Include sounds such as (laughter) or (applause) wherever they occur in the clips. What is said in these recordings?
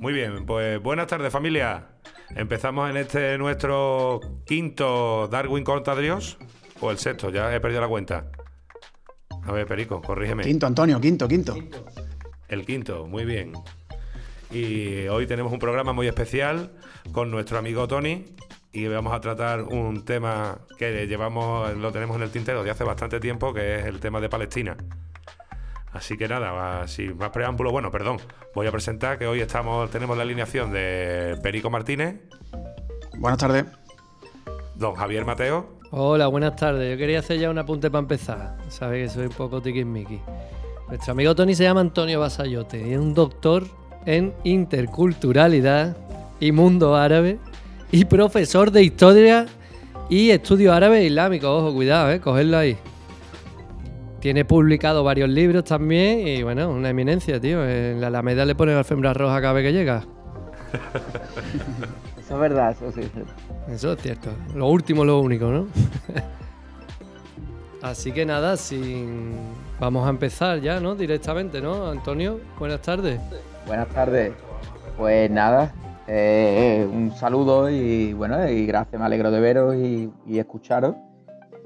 Muy bien, pues buenas tardes familia. Empezamos en este nuestro quinto Darwin contra Dios, o el sexto, ya he perdido la cuenta. A ver, Perico, corrígeme. Quinto, Antonio, quinto, quinto. El quinto, muy bien. Y hoy tenemos un programa muy especial con nuestro amigo Tony y vamos a tratar un tema que llevamos, lo tenemos en el tintero de hace bastante tiempo, que es el tema de Palestina. Así que nada, sin más preámbulo, bueno, perdón, voy a presentar que hoy estamos, tenemos la alineación de Perico Martínez. Buenas tardes. Don Javier Mateo. Hola, buenas tardes. Yo quería hacer ya un apunte para empezar. Sabe que soy un poco tiquismiqui. Nuestro amigo Tony se llama Antonio Basayote y es un doctor en interculturalidad y mundo árabe y profesor de historia y estudio árabe e islámico. Ojo, cuidado, eh, cogerlo ahí. Tiene publicado varios libros también y bueno, una eminencia, tío. En la Alameda le ponen alfombra roja cada vez que llega. (laughs) eso es verdad, eso sí. Eso es cierto. Lo último, lo único, ¿no? (laughs) Así que nada, sin... vamos a empezar ya, ¿no? Directamente, ¿no? Antonio, buenas tardes. Buenas tardes. Pues nada, eh, un saludo y bueno, y gracias, me alegro de veros y, y escucharos.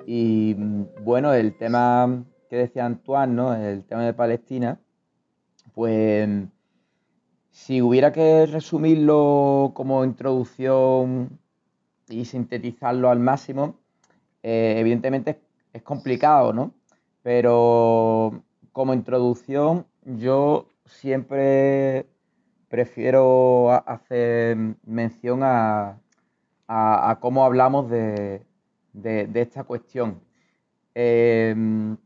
Y bueno, el tema decía Antoine, ¿no? El tema de Palestina, pues si hubiera que resumirlo como introducción y sintetizarlo al máximo, eh, evidentemente es, complicado, ¿no? Pero como introducción yo siempre prefiero hacer mención a, cómo hablamos de, esta cuestión. Eh,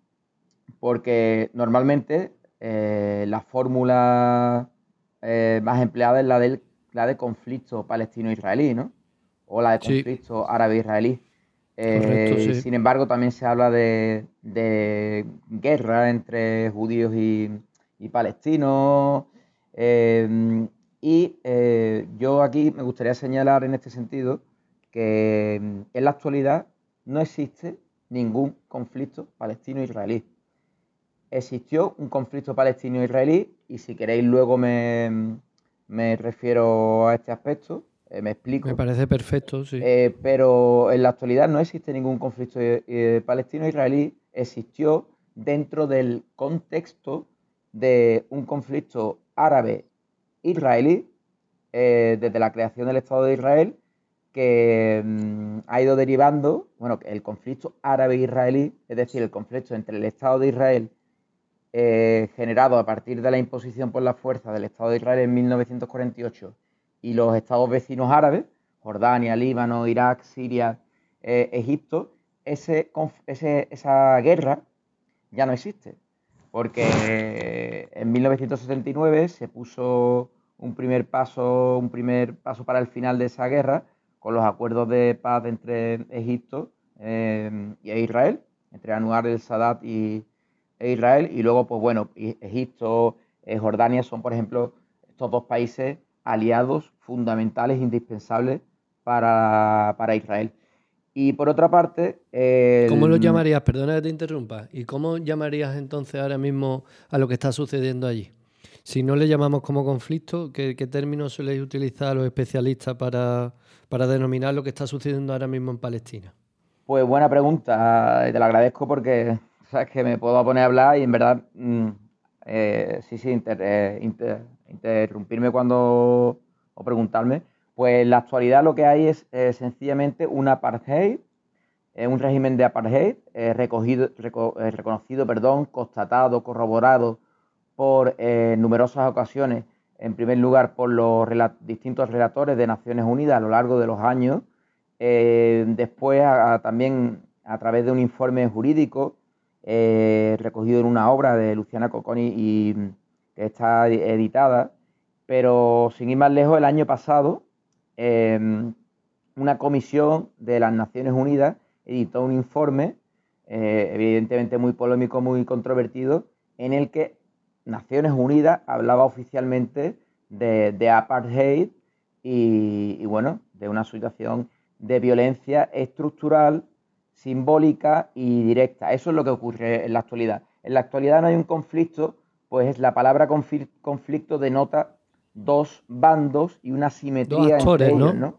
porque normalmente eh, la fórmula eh, más empleada es la, del, la de conflicto palestino-israelí, ¿no? O la de conflicto árabe-israelí. Eh, sin embargo, también se habla de, guerra entre judíos y, palestinos. y yo aquí me gustaría señalar en este sentido que en la actualidad no existe ningún conflicto palestino-israelí existió un conflicto palestino-israelí y si queréis luego me, refiero a este aspecto, eh, me explico. Me parece perfecto, sí. Eh, pero en la actualidad no existe ningún conflicto eh, palestino-israelí, existió dentro del contexto de un conflicto árabe-israelí desde la creación del Estado de Israel que mm, ha ido derivando, bueno, el conflicto árabe-israelí, es decir, el conflicto entre el Estado de Israel eh, generado a partir de la imposición por la fuerza del Estado de Israel en 1948 y los estados vecinos árabes, Jordania, Líbano, Irak, Siria, eh, Egipto, esa guerra ya no existe. Porque en 1979 se puso un primer paso, un primer paso para el final de esa guerra con los acuerdos de paz entre Egipto eh, y Israel, entre Anwar el Sadat y, e Israel. Y luego, pues bueno, Egipto, eh, Jordania son, por ejemplo, estos dos países aliados fundamentales, indispensables para, Israel. Y por otra parte... ¿Cómo lo llamarías? Perdona que te interrumpa. ¿Y cómo llamarías entonces ahora mismo a lo que está sucediendo allí? Si no le llamamos como conflicto, ¿qué, qué términos suelen utilizar los especialistas para, para denominar lo que está sucediendo ahora mismo en Palestina? Pues buena pregunta, te la agradezco porque sabes que me puedo poner a hablar y en verdad, mm, eh, sí, sí, eh, interrumpirme cuando o preguntarme. Pues en la actualidad lo que hay es eh, sencillamente un apartheid, un régimen de apartheid recogido, reconocido, perdón, constatado, corroborado por numerosas ocasiones, en primer lugar por los distintos relatores de Naciones Unidas a lo largo de los años, después también a través de un informe jurídico eh, recogido en una obra de Luciana Cocconi y que está editada. Pero sin ir más lejos, el año pasado, em, una comisión de las Naciones Unidas editó un informe, eh, evidentemente muy polémico, muy controvertido, en el que Naciones Unidas hablaba oficialmente de, apartheid y, bueno, de una situación de violencia estructural simbólica y directa. Eso es lo que ocurre en la actualidad. En la actualidad no hay un conflicto, pues la palabra conflicto denota dos bandos y una simetría entre ellos, ¿no?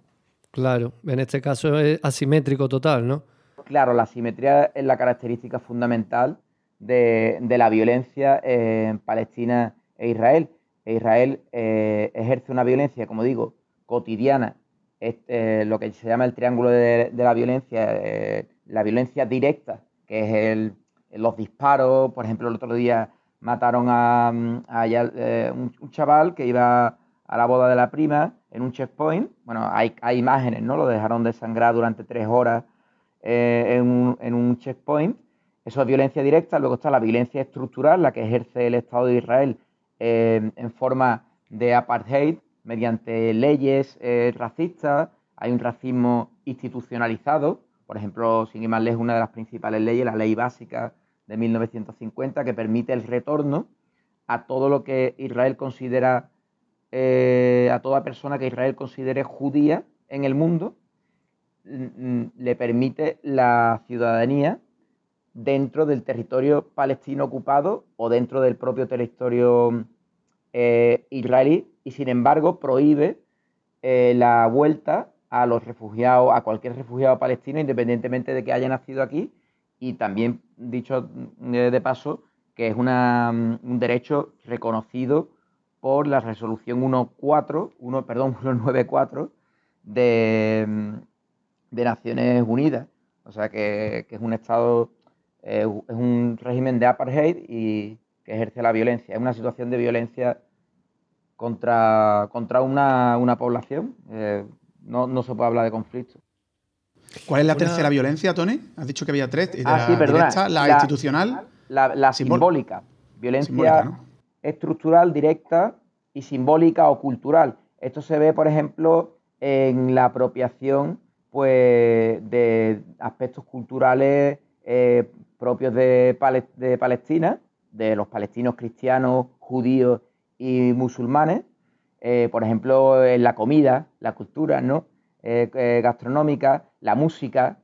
Claro, en este caso es asimétrico total, ¿no? Claro, la simetría es la característica fundamental de, la violencia en Palestina e Israel. E Israel eh, ejerce una violencia, como digo, cotidiana, eh, lo que se llama el triángulo de, la violencia, eh, la violencia directa, que es el, los disparos, por ejemplo, el otro día mataron a, un, chaval que iba a la boda de la prima en un checkpoint. Bueno, hay, imágenes, ¿no? Lo dejaron desangrar durante tres horas en, un, en, un, checkpoint. Eso es violencia directa. Luego está la violencia estructural, la que ejerce el Estado de Israel en forma de apartheid, mediante leyes eh, racistas, hay un racismo institucionalizado, por ejemplo, sin ir más lejos, una de las principales leyes, la ley básica de 1950, que permite el retorno a todo lo que Israel considera, eh, a toda persona que Israel considere judía en el mundo, le permite la ciudadanía dentro del territorio palestino ocupado o dentro del propio territorio eh, israelí y sin embargo prohíbe eh, la vuelta a los refugiados, a cualquier refugiado palestino, independientemente de que haya nacido aquí, y también, dicho eh, de paso, que es un derecho reconocido por la resolución 1.4, 1, perdón, (laughs) 194 de, de Naciones Unidas. O sea que, es un Estado, es un régimen de apartheid y que ejerce la violencia. Es una situación de violencia contra, contra una, población. Eh, no, se puede hablar de conflicto. ¿Cuál es la tercera violencia, Tony? Has dicho que había tres. ah, sí, perdona. la, institucional. La, simbólica. Violencia estructural, directa y simbólica o cultural. Esto se ve, por ejemplo, en la apropiación pues, de aspectos culturales eh, propios de, de Palestina, de los palestinos cristianos, judíos y musulmanes, eh, por ejemplo, en la comida, la cultura ¿no? Eh, eh, gastronómica, la música,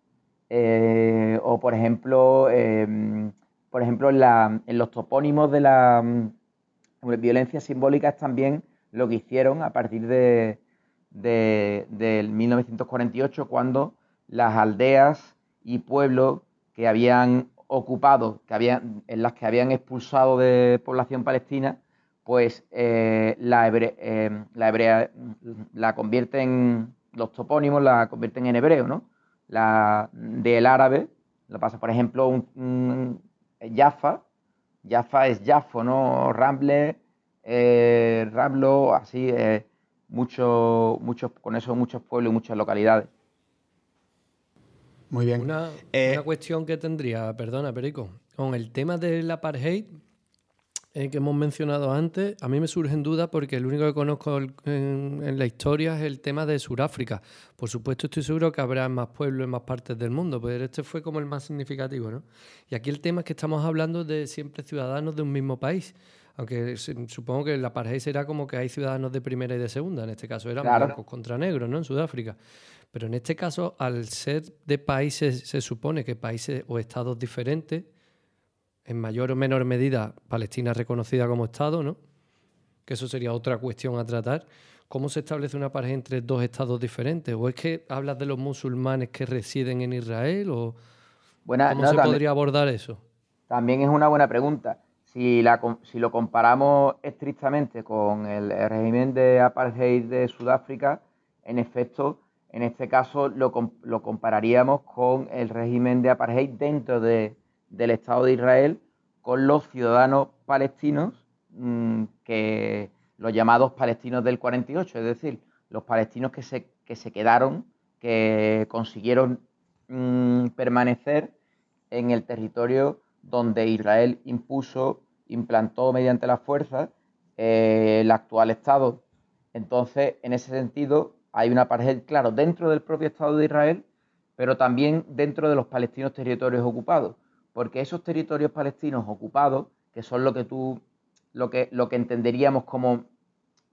o por ejemplo, em, por ejemplo en, los topónimos de la mm, violencia simbólica es también lo que hicieron a partir de, del 1948, cuando las aldeas y pueblos que habían ocupado, que habían, en las que habían expulsado de población palestina, pues eh, la, eh, la, hebrea la convierten, los topónimos la convierten en hebreo, ¿no? La del árabe, lo pasa, por ejemplo, un, Jaffa, Jaffa es Jafo, ¿no? Ramble, eh, Rablo, así, muchos, muchos, con eso muchos pueblos y muchas localidades. Muy bien. Una, una, cuestión que tendría, perdona, Perico, con el tema del apartheid, eh, que hemos mencionado antes, a mí me surgen dudas porque el único que conozco en, la historia es el tema de Sudáfrica. Por supuesto, estoy seguro que habrá más pueblos en más partes del mundo, pero este fue como el más significativo, ¿no? Y aquí el tema es que estamos hablando de siempre ciudadanos de un mismo país. Aunque supongo que la pareja será como que hay ciudadanos de primera y de segunda. En este caso eran blancos contra negros, ¿no? En Sudáfrica. Pero en este caso, al ser de países, se supone que países o estados diferentes, en mayor o menor medida Palestina reconocida como Estado, ¿no? Que eso sería otra cuestión a tratar. ¿Cómo se establece una pareja entre dos estados diferentes? ¿O es que hablas de los musulmanes que residen en Israel? ¿O cómo se podría abordar eso? También es una buena pregunta. Si, si lo comparamos estrictamente con el, régimen de apartheid de Sudáfrica, en efecto, en este caso lo, lo compararíamos con el régimen de apartheid dentro de, del Estado de Israel con los ciudadanos palestinos, mm, que los llamados palestinos del 48, es decir, los palestinos que se, que se quedaron, que consiguieron mm, permanecer en el territorio donde Israel impuso, implantó mediante la fuerza eh, el actual Estado. Entonces, en ese sentido, hay una pared, claro, dentro del propio Estado de Israel, pero también dentro de los palestinos territorios ocupados porque esos territorios palestinos ocupados, que son lo que tú, lo que, lo que entenderíamos como,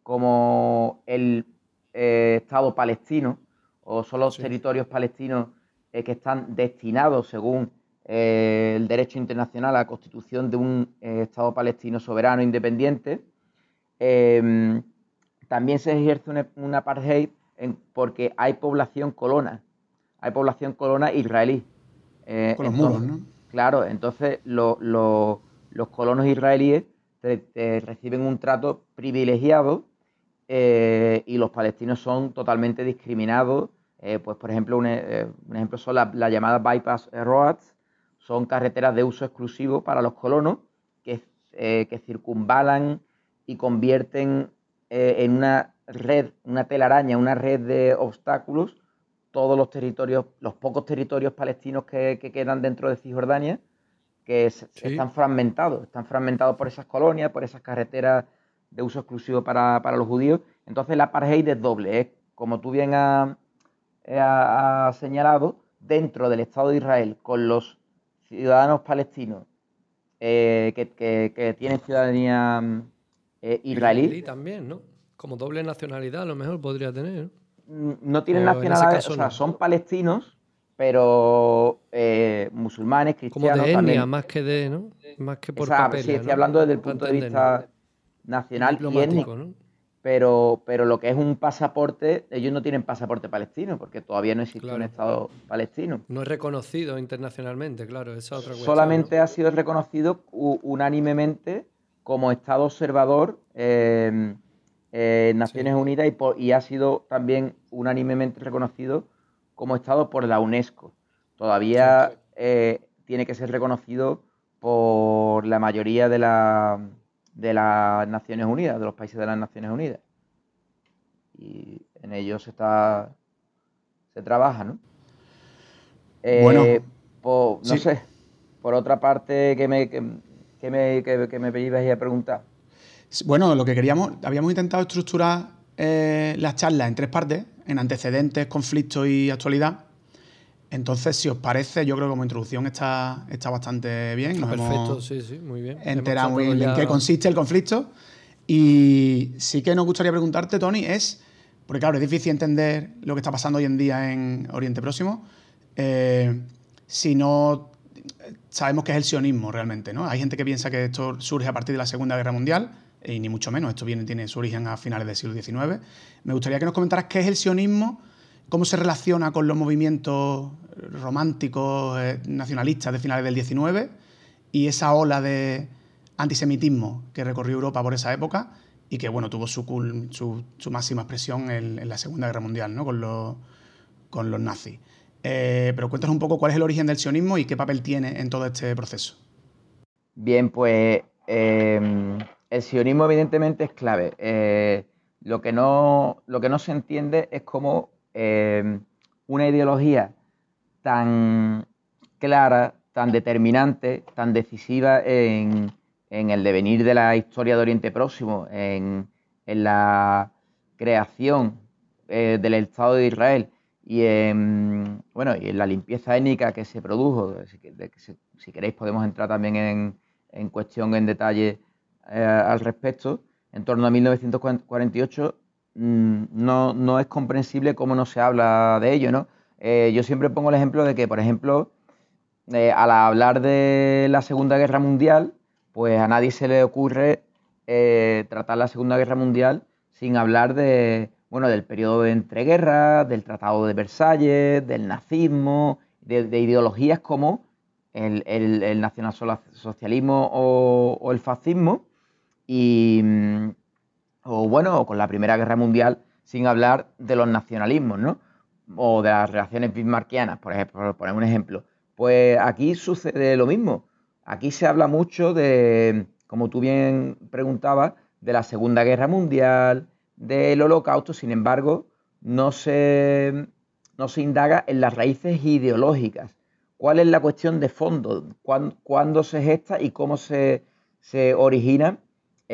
como el eh, Estado palestino, o son los territorios palestinos eh, que están destinados, según eh, el derecho internacional, a la constitución de un Estado palestino soberano independiente, em, también se ejerce un, apartheid porque hay población colona, hay población colona israelí. Con los muros, ¿no? Claro, entonces los colonos israelíes reciben un trato privilegiado eh, y los palestinos son totalmente discriminados. Eh, pues, por ejemplo, un, ejemplo son las la llamadas bypass roads, son carreteras de uso exclusivo para los colonos que, que circunvalan y convierten en una red, una telaraña, una red de obstáculos todos los territorios, los pocos territorios palestinos que, quedan dentro de Cisjordania, que están fragmentados, están fragmentados por esas colonias, por esas carreteras de uso exclusivo para, los judíos. Entonces la apartheid es doble, es como tú bien has, señalado, dentro del Estado de Israel, con los ciudadanos palestinos eh, que, tienen ciudadanía eh, israelí. israelí. también, ¿no? Como doble nacionalidad a lo mejor podría tener. ¿no? No tienen nacionalidad, o sea, son palestinos, pero eh, musulmanes, cristianos. Como de etnia, más que de, ¿no? Más que por Sí, estoy hablando desde el punto de vista nacional y étnico. ¿no? Pero, pero lo que es un pasaporte, ellos no tienen pasaporte palestino, porque todavía no existe un Estado palestino. No es reconocido internacionalmente, claro, esa otra cuestión. Solamente ha sido reconocido unánimemente como Estado observador eh, eh, Naciones Unidas y, ha sido también unánimemente reconocido como Estado por la UNESCO. Todavía eh, tiene que ser reconocido por la mayoría de, de las Naciones Unidas, de los países de las Naciones Unidas. Y en ello se está se trabaja, ¿no? bueno, eh, no sé. Por otra parte, que me, que, me, que, me a preguntar. Bueno, lo que queríamos, habíamos intentado estructurar eh, las charlas en tres partes, en antecedentes, conflictos y actualidad. Entonces, si os parece, yo creo que como introducción está, está bastante bien. Nos perfecto, sí, sí, muy bien. Enteramos en qué consiste el conflicto. Y sí que nos gustaría preguntarte, Tony, es, porque claro, es difícil entender lo que está pasando hoy en día en Oriente Próximo, eh, si no sabemos qué es el sionismo realmente, ¿no? Hay gente que piensa que esto surge a partir de la Segunda Guerra Mundial, y ni mucho menos, esto tiene su origen a finales del siglo XIX. Me gustaría que nos comentaras qué es el sionismo, cómo se relaciona con los movimientos románticos, eh, nacionalistas de finales del XIX y esa ola de antisemitismo que recorrió Europa por esa época y que bueno, tuvo su, su, máxima expresión en, la Segunda Guerra Mundial ¿no? con, los, con los nazis. Eh, pero cuéntanos un poco cuál es el origen del sionismo y qué papel tiene en todo este proceso. Bien, pues el sionismo evidentemente es clave. Eh, lo, que no, lo que no se entiende es cómo eh, una ideología tan clara, tan determinante, tan decisiva en, el devenir de la historia de Oriente Próximo, en, la creación eh, del Estado de Israel y en, bueno, y en la limpieza étnica que se produjo, si, queréis podemos entrar también en, en cuestión en detalle eh, al respecto, en torno a 1948, mm, no, no, es comprensible cómo no se habla de ello, ¿no? Eh, yo siempre pongo el ejemplo de que, por ejemplo, eh, al hablar de la Segunda Guerra Mundial, pues a nadie se le ocurre tratar la Segunda Guerra Mundial sin hablar de, bueno, del periodo de entreguerras, del Tratado de Versalles, del nazismo, de ideologías como el, el, nacionalsocialismo o, el fascismo, y, mm, o bueno, con la Primera Guerra Mundial, sin hablar de los nacionalismos, ¿no? O de las relaciones bismarckianas, por ejemplo, por poner un ejemplo. Pues aquí sucede lo mismo. Aquí se habla mucho de, como tú bien preguntabas, de la Segunda Guerra Mundial, del Holocausto, sin embargo, no se, no se indaga en las raíces ideológicas cuál es la cuestión de fondo, cuándo, se gesta y cómo se, origina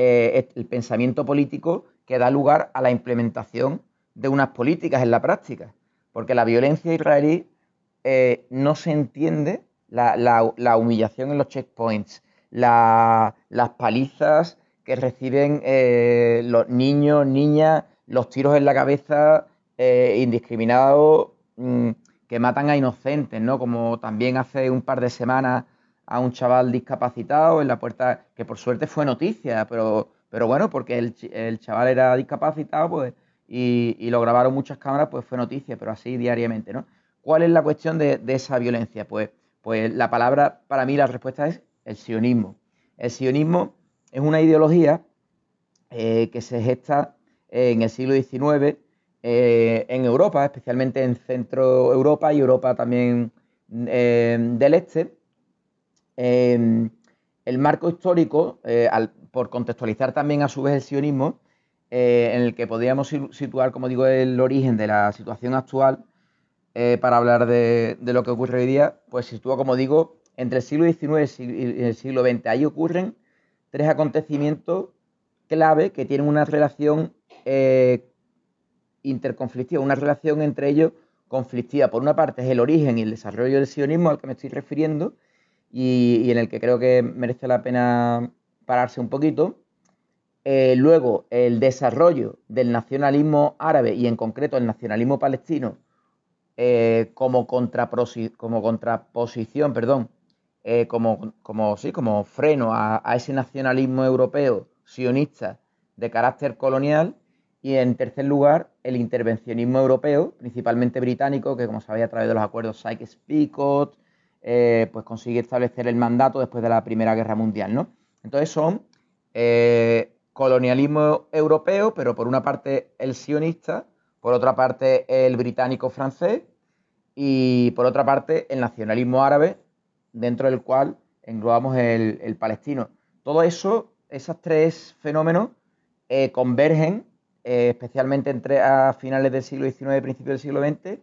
eh, el pensamiento político que da lugar a la implementación de unas políticas en la práctica. Porque la violencia israelí eh, no se entiende, la, humillación en los checkpoints, las palizas que reciben eh, los niños, niñas, los tiros en la cabeza indiscriminados. Mm, que matan a inocentes, ¿no? Como también hace un par de semanas a un chaval discapacitado en la puerta, que por suerte fue noticia, pero pero bueno, porque el, chaval era discapacitado, pues, y, lo grabaron muchas cámaras, pues fue noticia, pero así diariamente, ¿no? ¿Cuál es la cuestión de, esa violencia? Pues, pues la palabra, para mí la respuesta es el sionismo. El sionismo es una ideología eh, que se gesta en el siglo XIX eh, en Europa, especialmente en Centro Europa y Europa también eh, del Este. El marco histórico, por contextualizar también a su vez el sionismo, en el que podríamos situar, como digo, el origen de la situación actual para hablar de, lo que ocurre hoy día, pues sitúa, como digo, entre el siglo XIX y el siglo XX. Ahí ocurren tres acontecimientos clave que tienen una relación eh, interconflictiva, una relación entre ellos conflictiva. Por una parte es el origen y el desarrollo del sionismo al que me estoy refiriendo y, en el que creo que merece la pena pararse un poquito. Eh, luego, el desarrollo del nacionalismo árabe y en concreto el nacionalismo palestino eh, como, como contraposición perdón, eh, como, como, sí, como freno a, ese nacionalismo europeo sionista de carácter colonial y en tercer lugar el intervencionismo europeo, principalmente británico, que como sabéis a través de los acuerdos Sykes-Picot, eh, pues consigue establecer el mandato después de la Primera Guerra Mundial, ¿no? Entonces son eh, colonialismo europeo, pero por una parte el sionista, por otra parte el británico-francés y por otra parte el nacionalismo árabe dentro del cual englobamos el, palestino. Todo eso, esos tres fenómenos eh, convergen especialmente entre a finales del siglo XIX y principios del siglo XX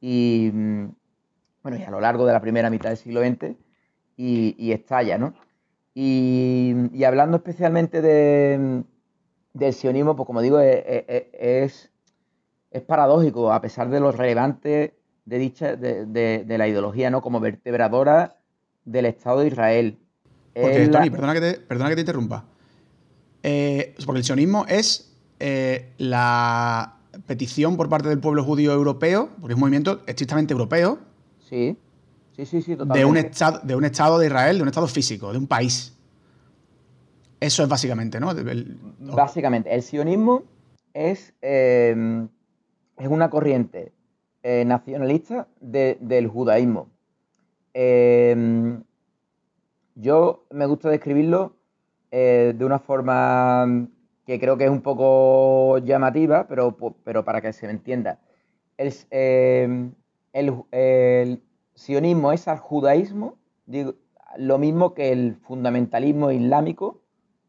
y, mm, bueno, y a lo largo de la primera mitad del siglo XX y, estalla, ¿no? Y, hablando especialmente de, del sionismo, pues como digo, es, es, paradójico, a pesar de lo relevante de dicha, de, de, la ideología, ¿no? Como vertebradora del Estado de Israel. Porque, Tony, perdona, que te, perdona que te interrumpa. Eh, porque el sionismo es eh, la petición por parte del pueblo judío europeo, porque es un movimiento estrictamente europeo. Sí, sí, sí, sí, totalmente. De un, estado, de un Estado de Israel, de un Estado físico, de un país. Eso es básicamente, ¿no? Básicamente, el sionismo es, eh, es una corriente nacionalista del judaísmo. Em, yo me gusta describirlo eh, de una forma que creo que es un poco llamativa, pero, pero para que se me entienda. Em, el, sionismo es al judaísmo, lo mismo que el fundamentalismo islámico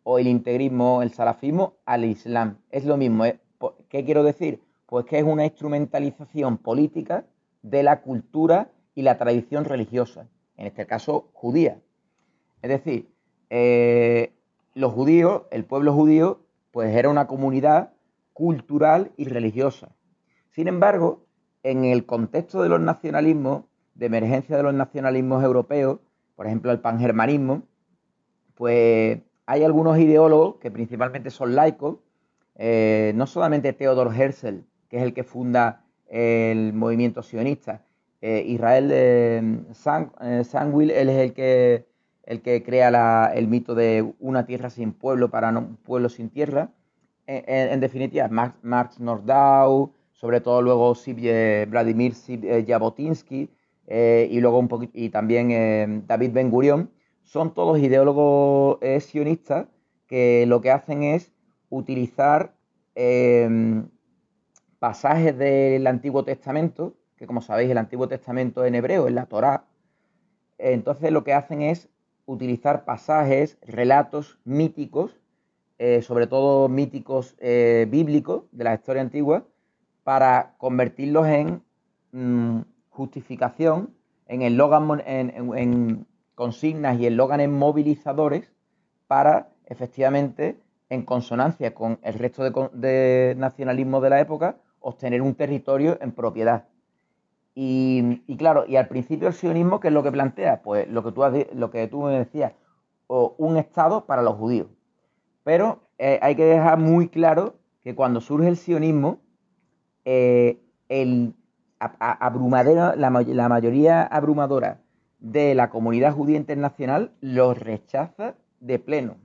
o el integrismo, el salafismo al islam. Es lo mismo. ¿eh? ¿Qué quiero decir? Pues que es una instrumentalización política de la cultura y la tradición religiosa, en este caso judía. Es decir, eh, los judíos, el pueblo judío, pues era una comunidad cultural y religiosa. Sin embargo, en el contexto de los nacionalismos, de emergencia de los nacionalismos europeos, por ejemplo el pangermanismo, pues hay algunos ideólogos que principalmente son laicos, eh, no solamente Theodor Herzl, que es el que funda el movimiento sionista, eh, Israel de San, eh, él es el que, el que crea el mito de una tierra sin pueblo para un pueblo sin tierra. En, definitiva, Marx, Nordau, sobre todo luego Vladimir eh, Jabotinsky y luego un y también David Ben Gurion, son todos ideólogos sionistas que lo que hacen es utilizar pasajes del Antiguo Testamento que como sabéis el Antiguo Testamento en hebreo es la Torá, entonces lo que hacen es utilizar pasajes, relatos míticos, eh, sobre todo míticos eh, bíblicos de la historia antigua, para convertirlos en mm, justificación, en, eslogan, en, consignas y eslóganes movilizadores para efectivamente, en consonancia con el resto de, nacionalismo de la época, obtener un territorio en propiedad. Y, claro, y al principio el sionismo, ¿qué es lo que plantea? Pues lo que tú, lo que tú me decías, un Estado para los judíos. Pero eh, hay que dejar muy claro que cuando surge el sionismo, eh, el, la, mayoría abrumadora de la comunidad judía internacional los rechaza de pleno.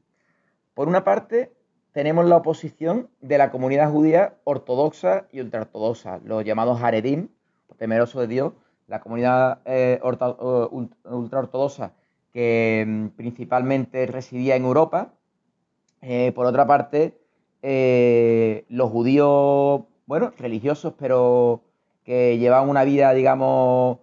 Por una parte, tenemos la oposición de la comunidad judía ortodoxa y ultraortodoxa, los llamados Haredim, temerosos de Dios, la comunidad eh, ultraortodoxa que mm, principalmente residía en Europa. Eh, por otra parte, los judíos, bueno, religiosos, pero que llevaban una vida, digamos,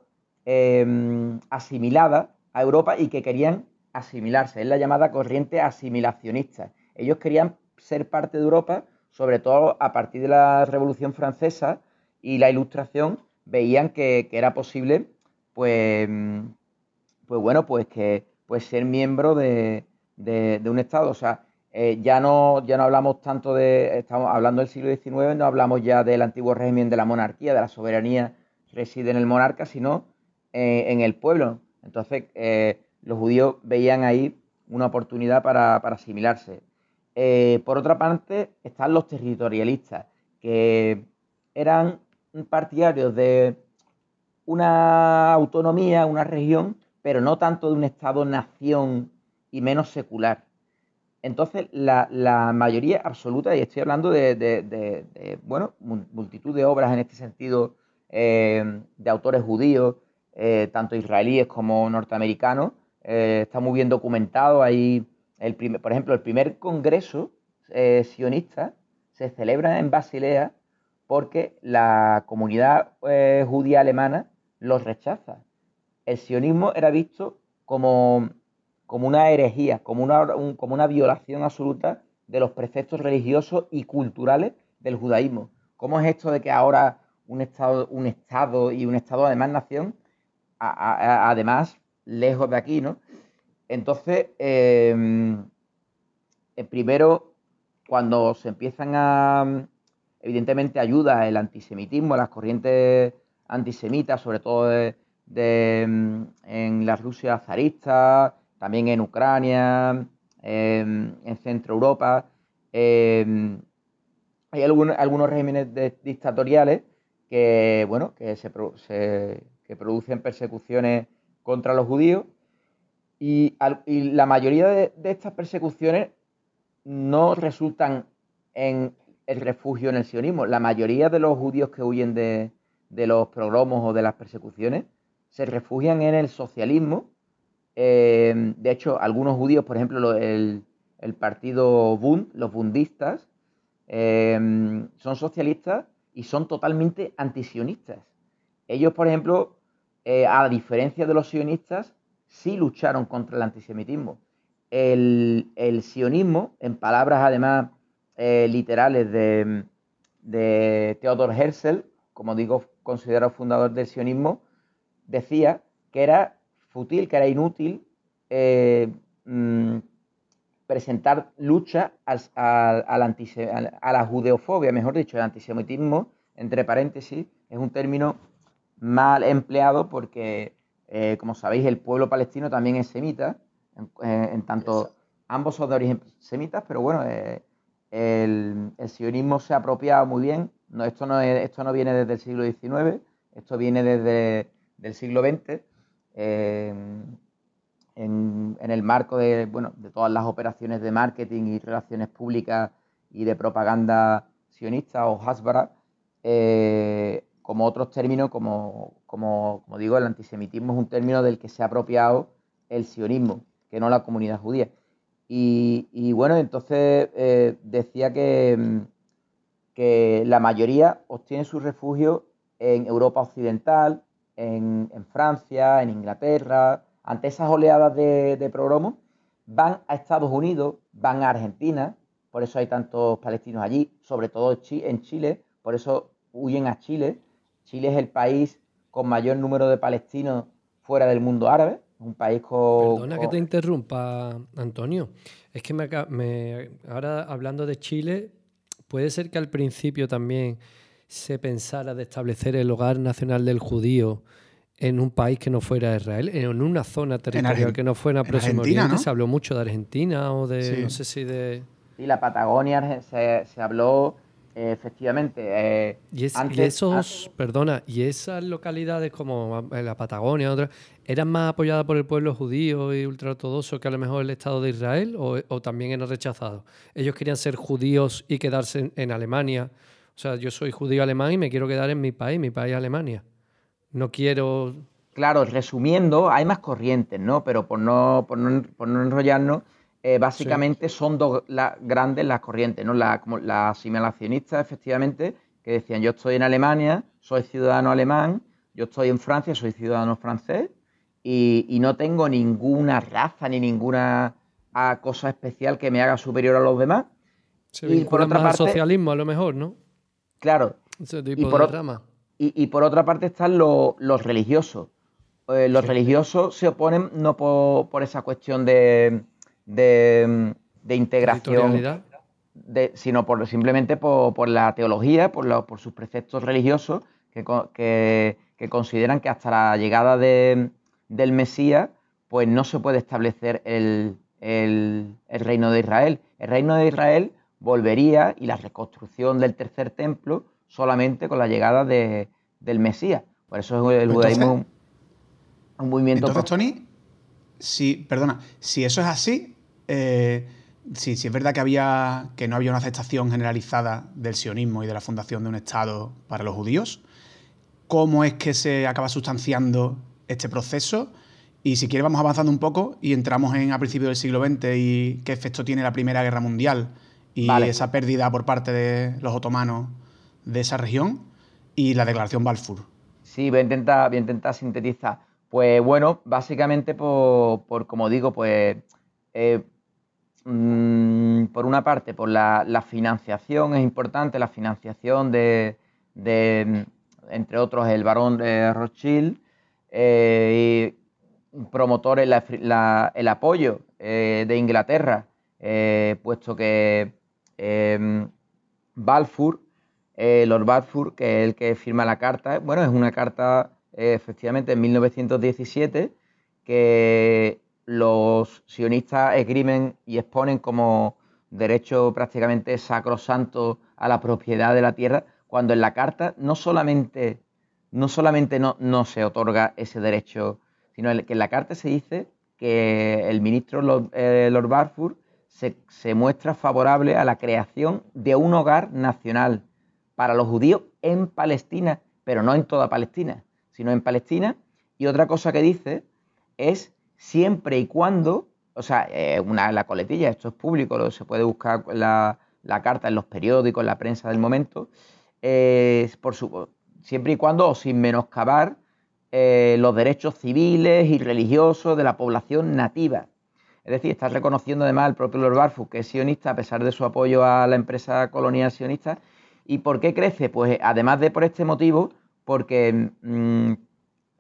em, asimilada a Europa y que querían asimilarse. Es la llamada corriente asimilacionista. Ellos querían ser parte de Europa, sobre todo a partir de la Revolución Francesa y la Ilustración, veían que, era posible, pues, pues bueno, pues que pues ser miembro de, un Estado. O sea, eh, ya, no, ya no hablamos tanto de, estamos hablando del siglo XIX, no hablamos ya del antiguo régimen de la monarquía, de la soberanía reside en el monarca, sino eh, en el pueblo. Entonces, eh, los judíos veían ahí una oportunidad para, asimilarse. por otra parte, están los territorialistas, que eran partidarios de una autonomía, una región, pero no tanto de un Estado-nación y menos secular. Entonces, la, mayoría absoluta, y estoy hablando de, bueno, multitud de obras en este sentido, eh, de autores judíos, eh, tanto israelíes como norteamericanos, eh, está muy bien documentado. Ahí, el por ejemplo, el primer congreso sionista se celebra en Basilea porque la comunidad judía alemana los rechaza. El sionismo era visto como como una herejía, como una, como una violación absoluta de los preceptos religiosos y culturales del judaísmo. ¿Cómo es esto de que ahora un Estado, un estado y un Estado además nación, además lejos de aquí, ¿no? Entonces, em, eh, primero, cuando se empiezan a, evidentemente ayuda el antisemitismo, las corrientes antisemitas, sobre todo de, em, en la Rusia zarista, también en Ucrania, em, en Centro Europa. Em, hay algunos, regímenes dictatoriales que, bueno, que, se, producen persecuciones contra los judíos y, la mayoría de, estas persecuciones no resultan en el refugio en el sionismo. La mayoría de los judíos que huyen de, de los progromos o de las persecuciones se refugian en el socialismo Em, de hecho, algunos judíos, por ejemplo, el, partido Bund, los bundistas, em, son socialistas y son totalmente antisionistas. Ellos, por ejemplo, eh, a diferencia de los sionistas, sí lucharon contra el antisemitismo. El, sionismo, en palabras además eh, literales de, de Theodor Herzl, como digo, considerado fundador del sionismo, decía que era que era inútil eh, mm, presentar lucha al, a la judeofobia, mejor dicho, el antisemitismo, entre paréntesis, es un término mal empleado porque, eh, como sabéis, el pueblo palestino también es semita, en, tanto ambos son de origen semitas, pero bueno, eh, el, sionismo se ha apropiado muy bien. No, esto, no esto no viene desde el siglo XIX, esto viene desde el siglo XX en, el marco de, bueno, de todas las operaciones de marketing y relaciones públicas y de propaganda sionista o hasbara, eh, como otros términos, como, como, digo, el antisemitismo es un término del que se ha apropiado el sionismo, que no la comunidad judía. Y, bueno, entonces eh, decía que, que la mayoría obtiene su refugio en Europa Occidental, en, Francia, en Inglaterra, ante esas oleadas de, de van a Estados Unidos, van a Argentina, por eso hay tantos palestinos allí, sobre todo en Chile, por eso huyen a Chile. Chile es el país con mayor número de palestinos fuera del mundo árabe, un país con... Perdona que te interrumpa, Antonio. Es que me, ahora hablando de Chile, puede ser que al principio también se pensara de establecer el hogar nacional del judío en un país que no fuera Israel, en una zona territorial que no fuera Próximo Oriente. Se habló mucho de Argentina o de, no sé si de... Sí, la Patagonia se, habló, efectivamente. Eh, ¿Y, esos, perdona, y esas localidades como la Patagonia, otras, eran más apoyadas por el pueblo judío y ultraortodoxo que a lo mejor el Estado de Israel o, también eran rechazados? Ellos querían ser judíos y quedarse en, Alemania. O sea, yo soy judío alemán y me quiero quedar en mi país, mi país Alemania. No quiero... Claro, resumiendo, hay más corrientes, ¿no? Pero por no, por no, por no enrollarnos, eh, básicamente son dos grandes las corrientes, ¿no? La, como la asimilacionista, efectivamente, que decían yo estoy en Alemania, soy ciudadano alemán, yo estoy en Francia, soy ciudadano francés, y, no tengo ninguna raza ni ninguna ah, cosa especial que me haga superior a los demás. y por otra parte, socialismo a lo mejor, ¿no? Claro. y por, Y, por otra parte están los religiosos. Eh, los religiosos se oponen no por esa cuestión de de, integración, de, sino por, simplemente por, la teología, por, por sus preceptos religiosos, que, consideran que hasta la llegada del Mesías, pues no se puede establecer el, reino de Israel. El reino de Israel volvería y la reconstrucción del tercer templo solamente con la llegada de, del Mesías. Por eso es el judaísmo un, movimiento. Entonces, Tony, si, perdona, si eso es así, eh, sí, sí es verdad que, había, que no había una aceptación generalizada del sionismo y de la fundación de un Estado para los judíos. ¿Cómo es que se acaba sustanciando este proceso? Y si quiere vamos avanzando un poco y entramos en a principios del siglo XX y qué efecto tiene la Primera Guerra Mundial y esa pérdida por parte de los otomanos de esa región y la declaración Balfour. Sí, voy a intentar, voy a intentar sintetizar. Pues bueno, básicamente por, por como digo, pues eh, Mm, por una parte, por la, financiación es importante, la financiación de, entre otros, el barón de Rothschild, eh, y promotores, el apoyo eh, de Inglaterra, eh, puesto que Balfour, Lord Balfour, que es el que firma la carta, bueno, es una carta efectivamente en 1917 que los sionistas esgrimen y exponen como derecho prácticamente sacrosanto a la propiedad de la tierra, cuando en la carta no solamente no, solamente no, no se otorga ese derecho, sino que en la carta se dice que el ministro Lord, eh, Balfour se, muestra favorable a la creación de un hogar nacional para los judíos en Palestina, pero no en toda Palestina, sino en Palestina. Y otra cosa que dice es siempre y cuando, o sea, una, la coletilla, esto es público, se puede buscar la, carta en los periódicos, en la prensa del momento, por su, siempre y cuando, sin menoscabar eh, los derechos civiles y religiosos de la población nativa. Es decir, está reconociendo además el propio Lord Barfoot que es sionista a pesar de su apoyo a la empresa colonial sionista. ¿Y por qué crece? Pues además de por este motivo, porque mm,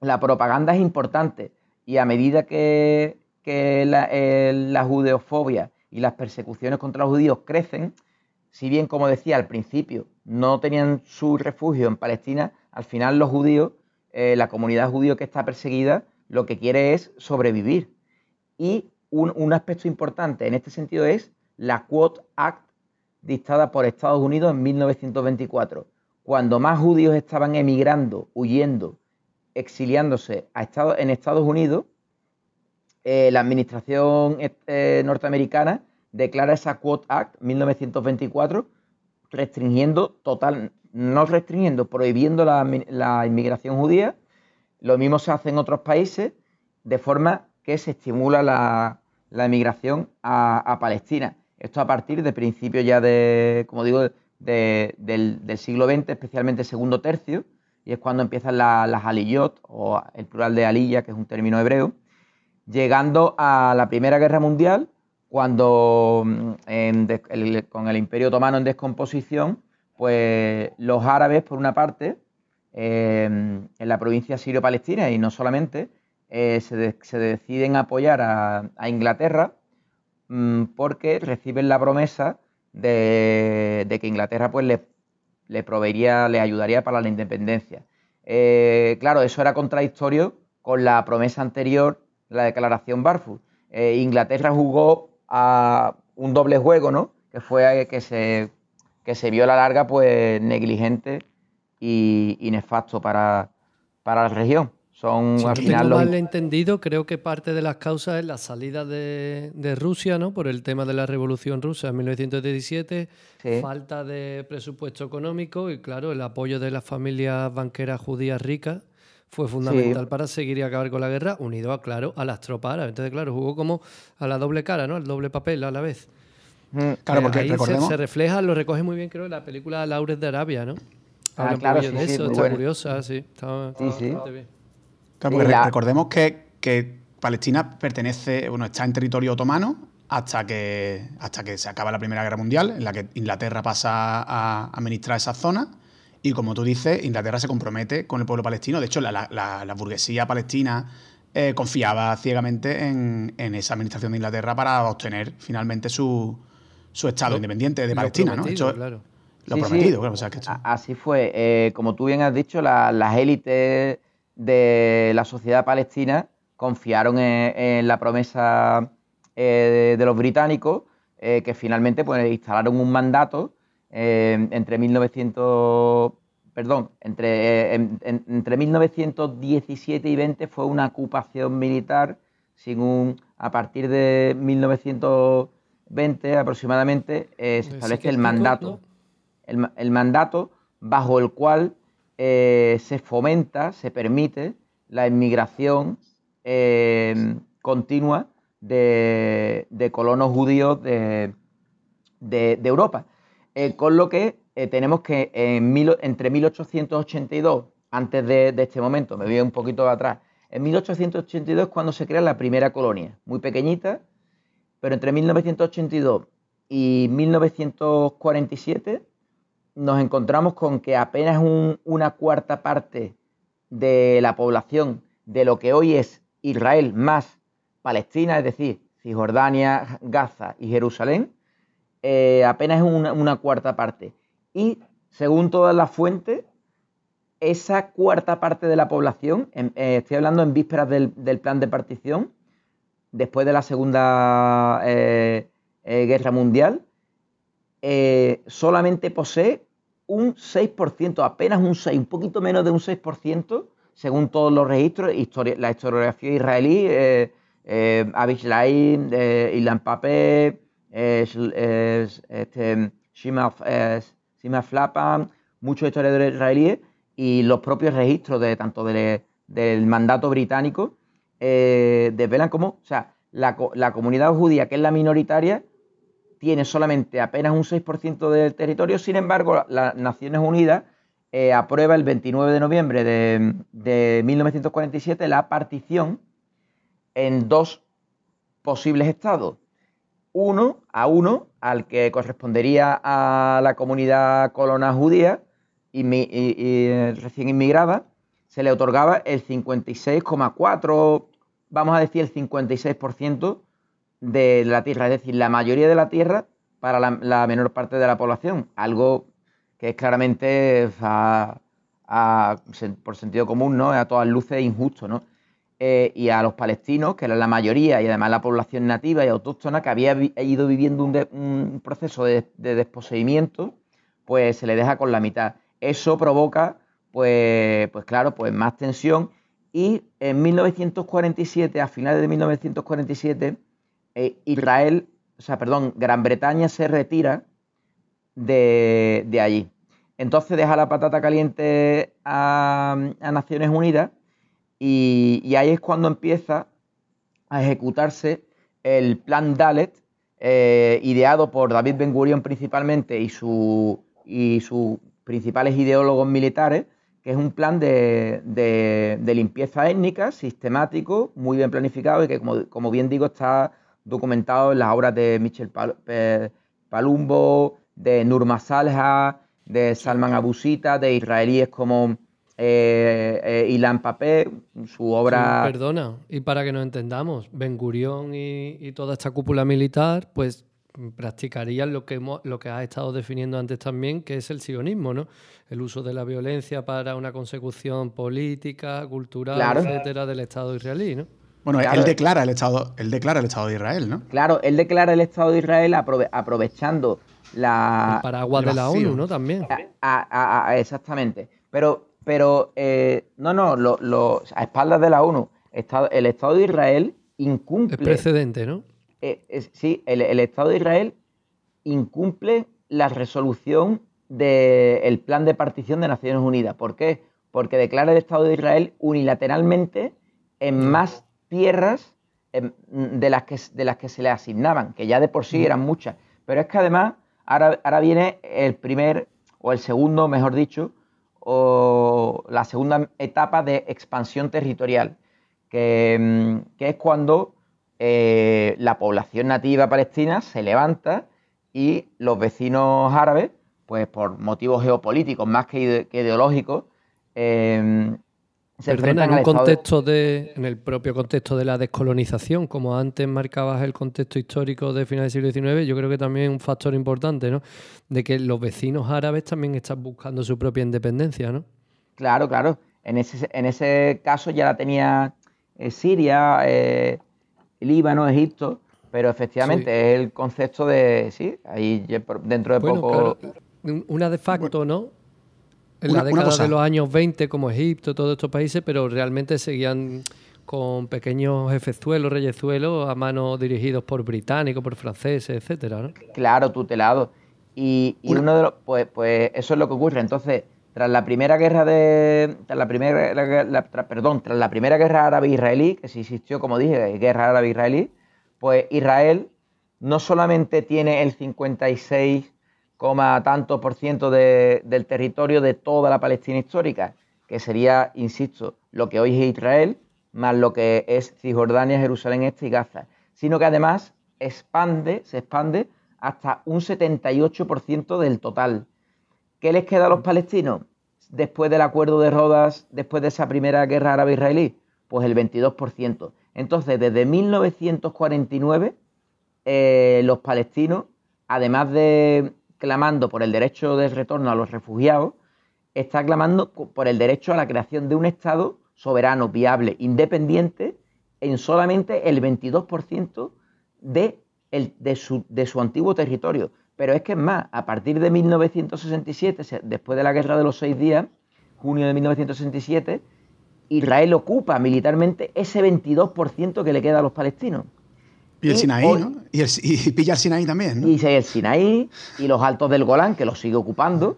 la propaganda es importante. Y a medida que, la, judeofobia y las persecuciones contra los judíos crecen, si bien, como decía al principio, no tenían su refugio en Palestina, al final los judíos, eh, la comunidad judía que está perseguida, lo que quiere es sobrevivir. Y un, aspecto importante en este sentido es la Quote Act dictada por Estados Unidos en 1924. Cuando más judíos estaban emigrando, huyendo exiliándose a en Estados Unidos, eh, la administración eh, norteamericana declara esa Quote Act 1924 restringiendo total, no restringiendo, prohibiendo la, inmigración judía. Lo mismo se hace en otros países, de forma que se estimula la, la inmigración a, Palestina. Esto a partir de principios ya de, como digo, del, siglo XX, especialmente segundo tercio, y es cuando empiezan las aliyot, o el plural de aliyah, que es un término hebreo, llegando a la Primera Guerra Mundial, cuando con el Imperio Otomano en descomposición, pues los árabes, por una parte, em, en la provincia sirio-palestina, y no solamente, eh, se, deciden apoyar a, Inglaterra mm, porque reciben la promesa de, que Inglaterra pues, le proveería, le ayudaría para la independencia. Eh, claro, eso era contradictorio con la promesa anterior, la declaración Barfoot. Eh, Inglaterra jugó a un doble juego, ¿no? Que fue que se, que se vio a la larga pues negligente y, nefasto para, para la región. Son si al final mal entendido, creo que parte de las causas es la salida de, Rusia, ¿no? Por el tema de la Revolución Rusa en 1917, falta de presupuesto económico y, claro, el apoyo de las familias banqueras judías ricas fue fundamental para seguir y acabar con la guerra, unido, a, claro, a las tropas árabes. Entonces, claro, jugó como a la doble cara, ¿no? El doble papel a la vez. Mm, claro, porque ahí se, refleja, lo recoge muy bien, creo, en la película Laures de Arabia, ¿no? Ah, claro, sí, de eso, está curiosa, sí. Está, sí, sí. Bien. Claro, porque recordemos que, que, Palestina pertenece, bueno, está en territorio otomano hasta que, hasta que se acaba la Primera Guerra Mundial, en la que Inglaterra pasa a administrar esa zona. Y como tú dices, Inglaterra se compromete con el pueblo palestino. De hecho, la, burguesía palestina eh, confiaba ciegamente en, esa administración de Inglaterra para obtener finalmente su, estado independiente de Palestina. ¿no? claro. Lo prometido, claro. Así fue. Eh, como tú bien has dicho, las élites de la sociedad palestina confiaron en, la promesa eh, de, los británicos eh, que finalmente pues, instalaron un mandato eh, entre 1900 perdón, entre, entre 1917 y 20 fue una ocupación militar sin un, a partir de 1920 aproximadamente se establece el mandato, el mandato bajo el cual eh, se fomenta, se permite la inmigración eh, continua de, colonos judíos de, Europa. Eh, con lo que tenemos que entre 1882, antes de, este momento, me voy un poquito atrás, en 1882 es cuando se crea la primera colonia, muy pequeñita, pero entre 1982 y 1947 nos encontramos con que apenas una cuarta parte de la población de lo que hoy es Israel más Palestina, es decir, Cisjordania, Gaza y Jerusalén, eh, apenas una, una cuarta parte. Y según todas las fuentes, esa cuarta parte de la población, eh, estoy hablando en vísperas del, plan de partición, después de la Segunda eh, Guerra Mundial, solamente posee un 6%, apenas un 6, un poquito menos de un 6%, según todos los registros, la historiografía israelí, eh, eh, eh Ilan Papé, eh, este, Shima, Flapa, muchos historiadores israelíes y los propios registros de tanto del mandato británico desvelan cómo, o sea, la, la comunidad judía, que es la minoritaria, tiene solamente apenas un 6% del territorio, sin embargo, las Naciones Unidas eh, aprueba el 29 de noviembre de, 1947 la partición en dos posibles estados. Uno a uno, al que correspondería a la comunidad colona judía y, recién inmigrada, se le otorgaba el 56,4, vamos a decir el 56% de la tierra, es decir, la mayoría de la tierra para la, menor parte de la población, algo que es claramente por sentido común, ¿no? a todas luces injusto, ¿no? Eh, y a los palestinos, que era la mayoría y además la población nativa y autóctona que había ido viviendo un, proceso de, desposeimiento, pues se le deja con la mitad. Eso provoca, pues, pues claro, pues más tensión y en 1947, a finales de 1947, eh, Israel, o sea, perdón, Gran Bretaña se retira de, allí. Entonces deja la patata caliente a, Naciones Unidas y, ahí es cuando empieza a ejecutarse el plan Dalet, eh, ideado por David Ben Gurion principalmente y, su, y sus principales ideólogos militares, que es un plan de, limpieza étnica, sistemático, muy bien planificado y que, como bien digo, está documentado en las obras de Michel Palumbo, de Nurma Salha, de Salman Abusita, de israelíes como eh, eh, Ilan Papé, su obra... perdona, y para que nos entendamos, Ben Gurión y, toda esta cúpula militar, pues practicarían lo que, lo que has estado definiendo antes también, que es el sionismo, ¿no? El uso de la violencia para una consecución política, cultural, etcétera, del Estado israelí, ¿no? Bueno, él declara el Estado, él declara el Estado de Israel, ¿no? Claro, él declara el Estado de Israel aprovechando la. El paraguas de la ONU, ¿no? También. exactamente. Pero, pero eh, no, no, lo, a espaldas de la ONU, el Estado de Israel incumple. Es precedente, ¿no? Eh, sí, el, Estado de Israel incumple la resolución del plan de partición de Naciones Unidas. ¿Por qué? Porque declara el Estado de Israel unilateralmente en más tierras em, de, las que, de las que se le asignaban, que ya de por sí eran muchas. Pero es que además ahora, ahora viene el primer, o el segundo, mejor dicho, o la segunda etapa de expansión territorial, que, em, que es cuando eh, la población nativa palestina se levanta y los vecinos árabes, pues por motivos geopolíticos más que, ideológicos, em, se Perdona, en un contexto de... en el propio contexto de la descolonización, como antes marcabas el contexto histórico de finales del siglo XIX, yo creo que también es un factor importante, ¿no? De que los vecinos árabes también están buscando su propia independencia, ¿no? Claro, claro. En ese, en ese caso ya la tenía eh, Siria, eh, Líbano, Egipto, pero efectivamente es el concepto de, sí, ahí dentro de poco... una de facto, ¿no? En la década de los años 20, como Egipto, todos estos países, pero realmente seguían con pequeños jefezuelos, reyezuelos, a mano dirigidos por británicos, por franceses, etcétera, ¿no? Claro, tutelados. Y, uno de los, pues, pues eso es lo que ocurre. Entonces, tras la primera guerra de. Tras la primera. perdón, tras la primera guerra árabe-israelí, que sí existió, como dije, guerra árabe-israelí, pues Israel no solamente tiene el 56, tantos por ciento del territorio de toda la Palestina histórica, que sería, insisto, lo que hoy es Israel, más lo que es Cisjordania, Jerusalén Este y Gaza, sino que además expande, se expande hasta un 78% del total. ¿Qué les queda a los palestinos después del acuerdo de Rodas, después de esa primera guerra árabe-israelí? Pues el 22%. Entonces, desde 1949, eh, los palestinos, además de clamando por el derecho de retorno a los refugiados, está clamando por el derecho a la creación de un Estado soberano, viable, independiente, en solamente el 22% de, de, su, de su antiguo territorio. Pero es que es más, a partir de 1967, después de la Guerra de los Seis Días, junio de 1967, Israel ocupa militarmente ese 22% que le queda a los palestinos. Y el Sinaí, ¿no? Y, pilla el Sinaí también, ¿no? Y el Sinaí y los altos del Golán, que los sigue ocupando,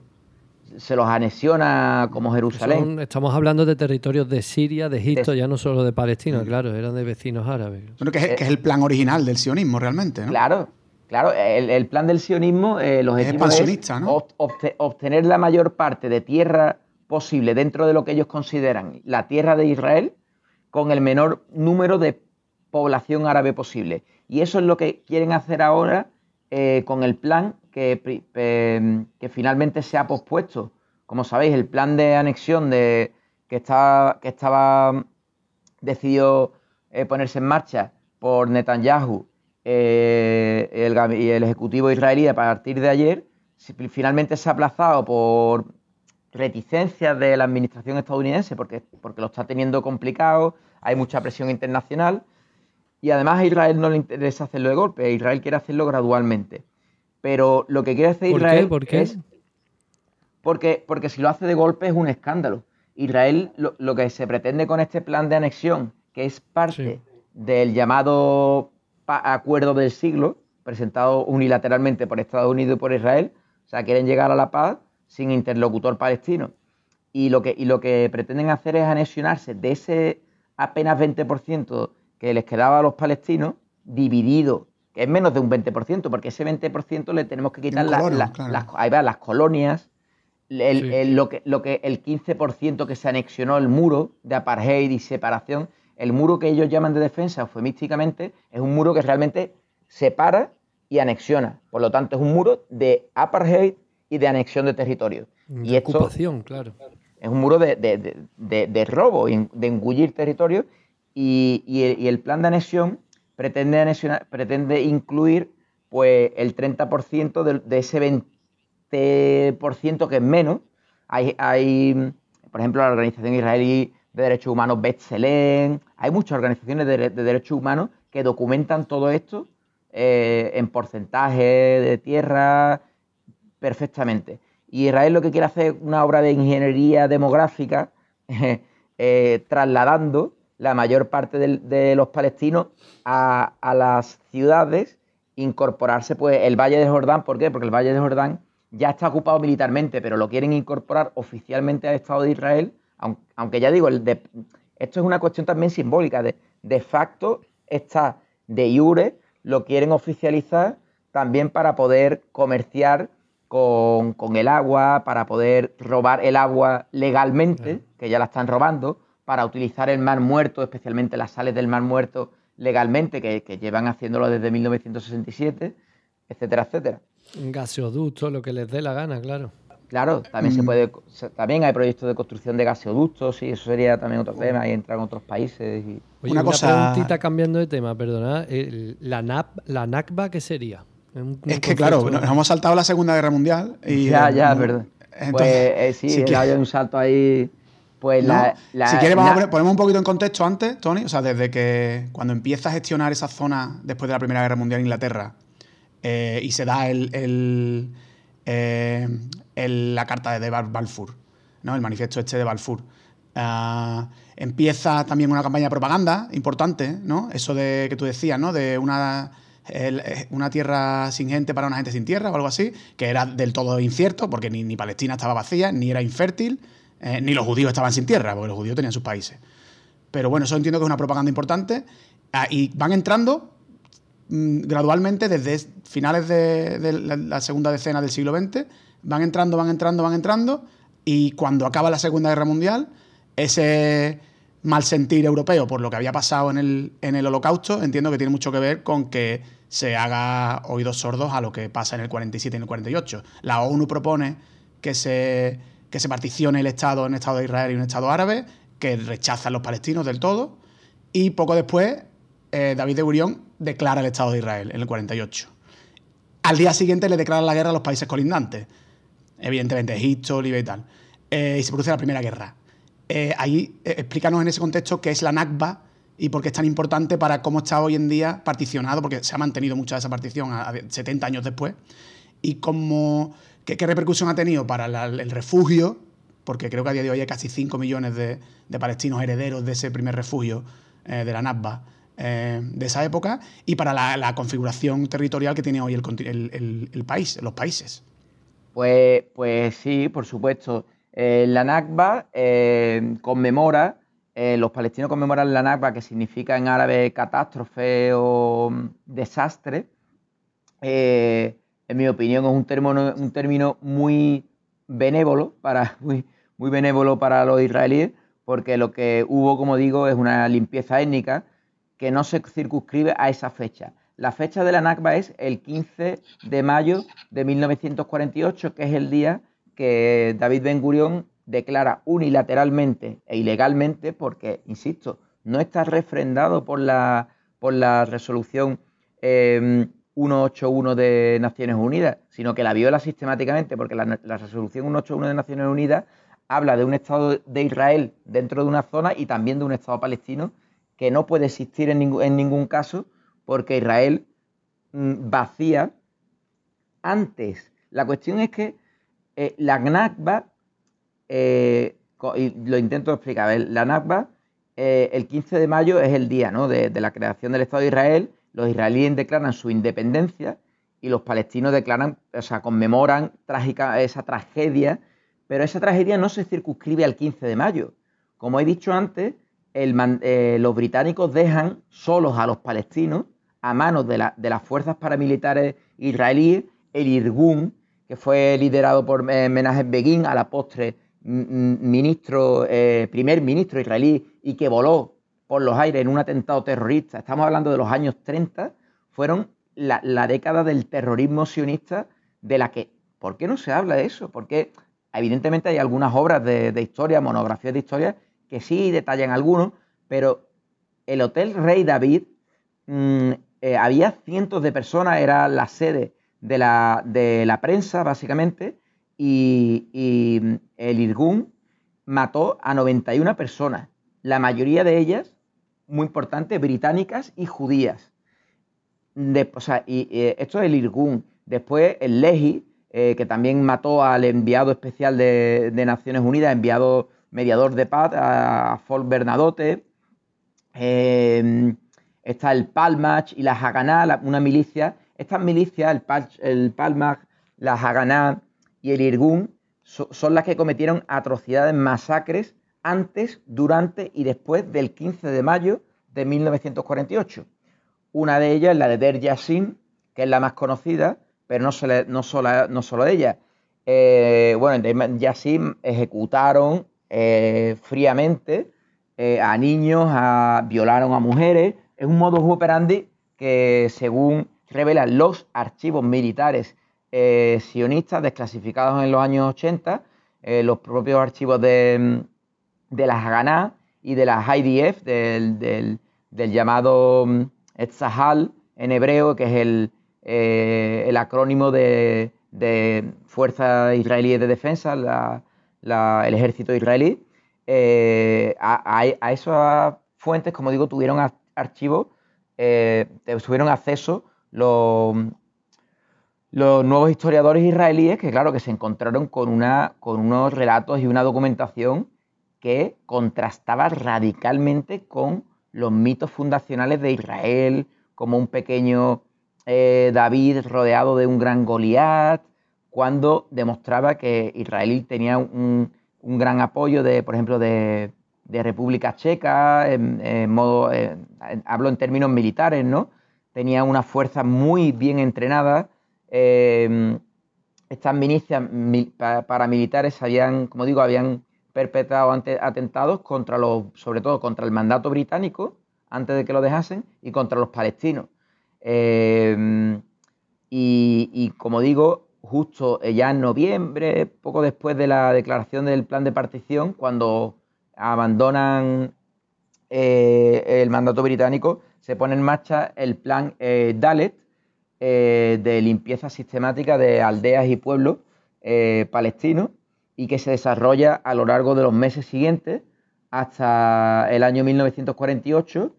se los anexiona como Jerusalén. estamos hablando de territorios de Siria, de Egipto, ya no solo de Palestina, mm. claro, eran de vecinos árabes. Bueno, que, es, que es el plan original del sionismo realmente, ¿no? Claro, Claro, el, plan del sionismo, eh, los es, obtener la mayor parte de tierra posible dentro de lo que ellos consideran la tierra de Israel con el menor número de población árabe posible. Y eso es lo que quieren hacer ahora eh, con el plan que, finalmente se ha pospuesto. Como sabéis, el plan de anexión de, que, está, que estaba decidido eh, ponerse en marcha por Netanyahu eh, el, y el Ejecutivo israelí a partir de ayer finalmente se ha aplazado por reticencias de la administración estadounidense porque lo está teniendo complicado, hay mucha presión internacional y además a Israel no le interesa hacerlo de golpe, Israel quiere hacerlo gradualmente. Pero lo que quiere hacer Israel ¿Por qué? es... Porque, porque si lo hace de golpe es un escándalo. Israel lo, que se pretende con este plan de anexión, que es parte del llamado acuerdo del siglo, presentado unilateralmente por Estados Unidos y por Israel. O sea, quieren llegar a la paz sin interlocutor palestino. Y lo que, y lo que pretenden hacer es anexionarse de ese apenas 20% que les quedaba a los palestinos, dividido, que es menos de un 20%, porque ese 20% le tenemos que quitar las, las colonias, el, lo, que, lo que, el 15% que se anexionó el muro de apartheid y separación, el muro que ellos llaman de defensa eufemísticamente es un muro que realmente separa y anexiona. Por lo tanto, es un muro de apartheid y de anexión de territorio. De y ocupación, claro. Es un muro de, de, de, de robo, de engullir territorio. Y, el, plan de anexión pretende, anexionar, pretende incluir pues, el 30% de, ese 20% que es menos. Hay, hay, por ejemplo, la organización israelí de derechos humanos Betzelén, hay muchas organizaciones de, derechos humanos que documentan todo esto eh, en porcentaje de tierra perfectamente. Y Israel lo que quiere hacer es una obra de ingeniería demográfica (laughs) eh, trasladando la mayor parte de, los palestinos a, a, las ciudades, incorporarse pues el Valle de Jordán, ¿por qué? Porque el Valle de Jordán ya está ocupado militarmente, pero lo quieren incorporar oficialmente al Estado de Israel, aunque ya digo, esto es una cuestión también simbólica, de, de facto está de jure, lo quieren oficializar también para poder comerciar con, el agua, para poder robar el agua legalmente, que ya la están robando, para utilizar el mar muerto, especialmente las sales del mar muerto legalmente, que, que llevan haciéndolo desde 1967, etcétera, etcétera. Un gaseoducto, lo que les dé la gana, claro. Claro, también se mm. puede, también hay proyectos de construcción de gaseoductos y eso sería también otro tema y entrar en otros países. Y... una, cosa... preguntita cambiando de tema, perdona. la, NAP, la NACBA, ¿qué sería? es que claro, nos hemos saltado la Segunda Guerra Mundial y... Ya, ya, perdón. pues eh, sí, si hay un salto ahí... Pues la, si quieres, vamos a ponemos un poquito en contexto antes, Tony. O sea, desde que cuando empieza a gestionar esa zona después de la Primera Guerra Mundial en Inglaterra, eh, y se da el, eh, la carta de Balfour, ¿no? el manifiesto este de Balfour. Ah, empieza también una campaña de propaganda importante, ¿no? Eso de que tú decías, ¿no? De una, una tierra sin gente para una gente sin tierra o algo así, que era del todo incierto, porque ni, Palestina estaba vacía, ni era infértil, eh, ni los judíos estaban sin tierra, porque los judíos tenían sus países. Pero bueno, eso entiendo que es una propaganda importante. Ah, y van entrando Mm, gradualmente desde finales de, la, segunda decena del siglo XX, van entrando, van entrando, van entrando, y cuando acaba la Segunda Guerra Mundial, ese mal sentir europeo por lo que había pasado en el, en el Holocausto, entiendo que tiene mucho que ver con que se haga oídos sordos a lo que pasa en el 47 y en el 48. La ONU propone que se, que se particione el Estado en Estado de Israel y un Estado árabe, que rechazan los palestinos del todo, y poco después eh, David de Gurión declara el Estado de Israel en el 48. Al día siguiente le declara la guerra a los países colindantes, evidentemente Egipto, Libia y tal, eh, y se produce la Primera Guerra. Eh, ahí explícanos en ese contexto qué es la Nakba y por qué es tan importante para cómo está hoy en día particionado, porque se ha mantenido mucha de esa partición a, 70 años después, y cómo, qué, repercusión ha tenido para el refugio, porque creo que a día de hoy hay casi 5 millones de, palestinos herederos de ese primer refugio de la Nakba. Eh, de esa época y para la, configuración territorial que tiene hoy el, país, los países. Pues, pues sí, por supuesto. Eh, la Nakba eh, conmemora, los palestinos conmemoran la Nakba, que significa en árabe catástrofe o desastre. En mi opinión es un término, un término muy benévolo para, (laughs) muy, benévolo para los israelíes, porque lo que hubo, como digo, es una limpieza étnica que no se circunscribe a esa fecha. La fecha de la Nakba es el 15 de mayo de 1948, que es el día que David Ben Gurión declara unilateralmente e ilegalmente, porque, insisto, no está refrendado por la, por la resolución 181 em, de Naciones Unidas, sino que la viola sistemáticamente, porque la, resolución 181 de Naciones Unidas habla de un Estado de Israel dentro de una zona y también de un Estado palestino que no puede existir en, ningún caso porque Israel mm, vacía antes. La cuestión es que eh, la Nakba, eh, y lo intento explicar, la Nakba, eh, el 15 de mayo es el día de, la creación del Estado de Israel, los israelíes declaran su independencia y los palestinos declaran, o sea, conmemoran trágica, esa tragedia, pero esa tragedia no se circunscribe al 15 de mayo. Como he dicho antes, eh, los británicos dejan solos a los palestinos a manos de, las fuerzas paramilitares israelíes, el Irgun, que fue liderado por eh, Menachem Begin, a la postre ministro, eh, primer ministro israelí, y que voló por los aires en un atentado terrorista, estamos hablando de los años 30, fueron la, década del terrorismo sionista de la que, ¿por qué no se habla de eso? Porque evidentemente hay algunas obras de, de historia, monografías de historia, que sí detallan algunos, pero el Hotel Rey David mm, eh, había cientos de personas, era la sede de la, de la prensa básicamente, y, mm, el Irgun mató a 91 personas. la mayoría de ellas, muy importante, británicas y judías. o sea, y, esto es el Irgun. Después el Lehi, eh, que también mató al enviado especial de, Naciones Unidas, enviado mediador de paz, a, Folk Bernadotte. Eh, está el Palmach y la Haganá, una milicia. Estas milicias, el, el Palmach, la Haganá y el Irgun, son las que cometieron atrocidades, masacres antes, durante y después del 15 de mayo de 1948. Una de ellas es la de Der Yassin, que es la más conocida, pero no, solo, no ella. Eh, bueno, en Yassin ejecutaron eh, fríamente eh, a niños, violaron a mujeres. Es un modus operandi que, según revelan los archivos militares sionistas desclasificados en los años 80, los propios archivos de, de las Haganah y de las IDF, del, llamado mm, Etzahal en hebreo, que es el, eh, acrónimo de, Fuerza Israelí de Defensa, el ejército israelí. Eh, a, esas fuentes, como digo, tuvieron archivos, eh, tuvieron acceso los, los nuevos historiadores israelíes que, claro, que se encontraron con, una, con unos relatos y una documentación que contrastaba radicalmente con los mitos fundacionales de Israel, como un pequeño eh, David rodeado de un gran Goliat, cuando demostraba que Israel tenía un, gran apoyo de, por ejemplo, de, República Checa, en, hablo en términos militares, ¿no? Tenía una fuerza muy bien entrenada. Eh, estas milicias paramilitares habían, como digo, habían perpetrado atentados contra los, sobre todo contra el mandato británico, antes de que lo dejasen, y contra los palestinos. Em, y, como digo, justo ya en noviembre, poco después de la declaración del plan de partición, cuando abandonan eh, el mandato británico, se pone en marcha el plan eh, Dalet eh, de limpieza sistemática de aldeas y pueblos palestinos y que se desarrolla a lo largo de los meses siguientes hasta el año 1948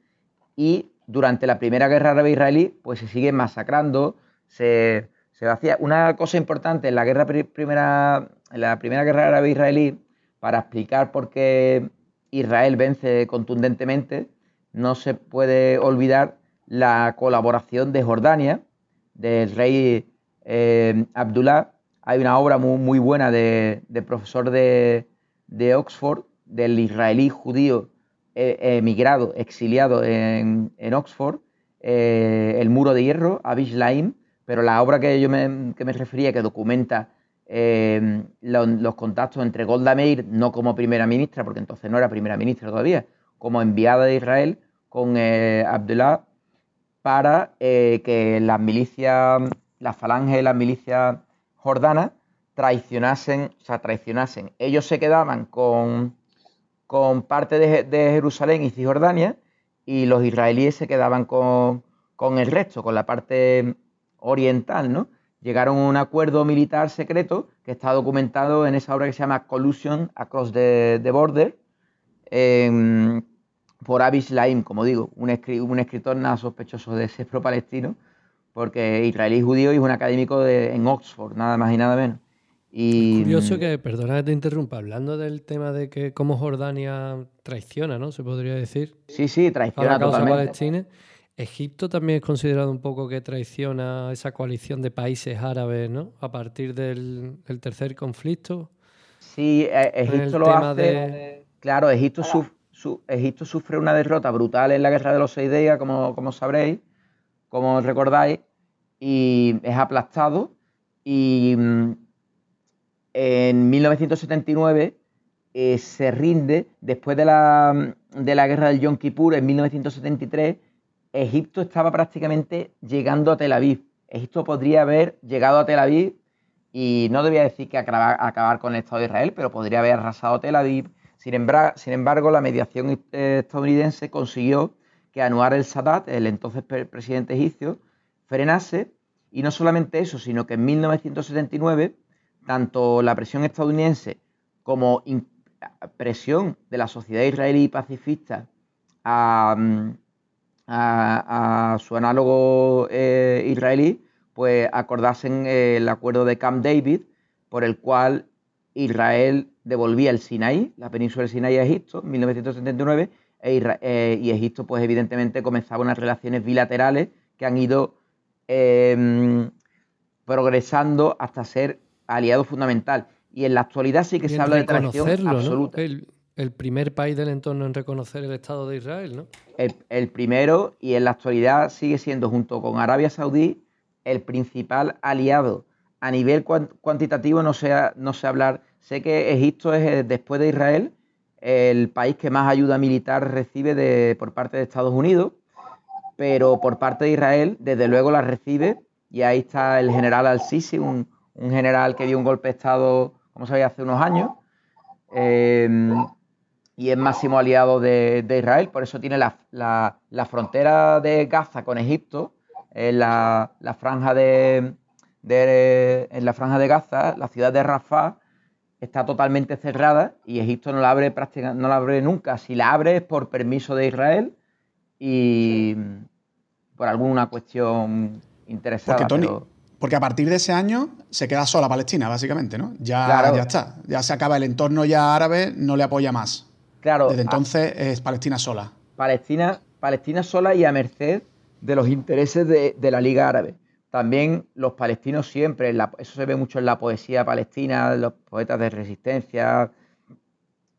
y durante la Primera Guerra Árabe Israelí pues se sigue masacrando, se, se hacía una cosa importante en la guerra primera en la Primera Guerra Árabe Israelí para explicar por qué Israel vence contundentemente, no se puede olvidar la colaboración de Jordania, del rey eh, Abdullah, hay una obra muy, buena de, profesor de, Oxford, del israelí judío eh, emigrado, exiliado en, Oxford, eh, El muro de hierro, Abish Laim, pero la obra que yo me, que me refería, que documenta eh, los, contactos entre Golda Meir, no como primera ministra, porque entonces no era primera ministra todavía, como enviada de Israel con Abdullah para que las milicias, las falanges, las milicias Jordana traicionasen, o sea, traicionasen. Ellos se quedaban con, con parte de, Jerusalén y Cisjordania y los israelíes se quedaban con, el resto, con la parte oriental, ¿no? Llegaron a un acuerdo militar secreto que está documentado en esa obra que se llama Collusion Across the, Border por Abish Laim, como digo, un, un escritor nada sospechoso de ser pro-palestino, porque israelí judío y es un académico de, en Oxford, nada más y nada menos. Y, curioso que, perdona que te interrumpa, hablando del tema de que cómo Jordania traiciona, ¿no? Se podría decir. Sí, sí, traiciona a la causa palestina. Egipto también es considerado un poco que traiciona esa coalición de países árabes, ¿no? A partir del, tercer conflicto. Sí, e, Egipto lo hace. Claro, Egipto, Egipto sufre una derrota brutal en la guerra de los seis días, como, como sabréis como recordáis, y es aplastado. Y mm, en 1979 eh, se rinde, después de la, de la guerra del Yom Kippur, en 1973, Egipto estaba prácticamente llegando a Tel Aviv. Egipto podría haber llegado a Tel Aviv y no debía decir que acabar, con el Estado de Israel, pero podría haber arrasado Tel Aviv. Sin embargo, sin embargo la mediación eh, estadounidense consiguió que Anwar el Sadat, el entonces presidente egipcio, frenase, y no solamente eso, sino que en 1979, tanto la presión estadounidense como presión de la sociedad israelí pacifista a, su análogo eh, israelí, pues acordasen el acuerdo de Camp David, por el cual Israel devolvía el Sinaí, la península del Sinaí a Egipto, en 1979, e eh, y Egipto, pues evidentemente comenzaba unas relaciones bilaterales que han ido em, progresando hasta ser aliado fundamental. Y en la actualidad sí que se habla de traición absoluta. El, primer país del entorno en reconocer el Estado de Israel, ¿no? El, primero, y en la actualidad sigue siendo, junto con Arabia Saudí, el principal aliado. A nivel cuantitativo no sé, no sé hablar. Sé que Egipto es, eh, después de Israel, el país que más ayuda militar recibe de, por parte de Estados Unidos, pero por parte de Israel, desde luego la recibe. Y ahí está el general Al-Sisi, un, un general que dio un golpe de Estado, como sabéis, hace unos años, em, y es máximo aliado de, Israel, por eso tiene la, frontera de Gaza con Egipto, en la, franja de, en la franja de Gaza, la ciudad de Rafah, está totalmente cerrada y Egipto no la abre prácticamente, no la abre nunca. Si la abre es por permiso de Israel y por alguna cuestión interesada. Porque a partir de ese año se queda sola Palestina, básicamente, ¿no? Ya, ya está. Ya se acaba el entorno ya árabe, no le apoya más. Claro. Desde entonces es Palestina sola. Palestina, Palestina sola y a merced de los intereses de, la Liga Árabe. También los palestinos siempre, eso se ve mucho en la poesía palestina, los poetas de resistencia,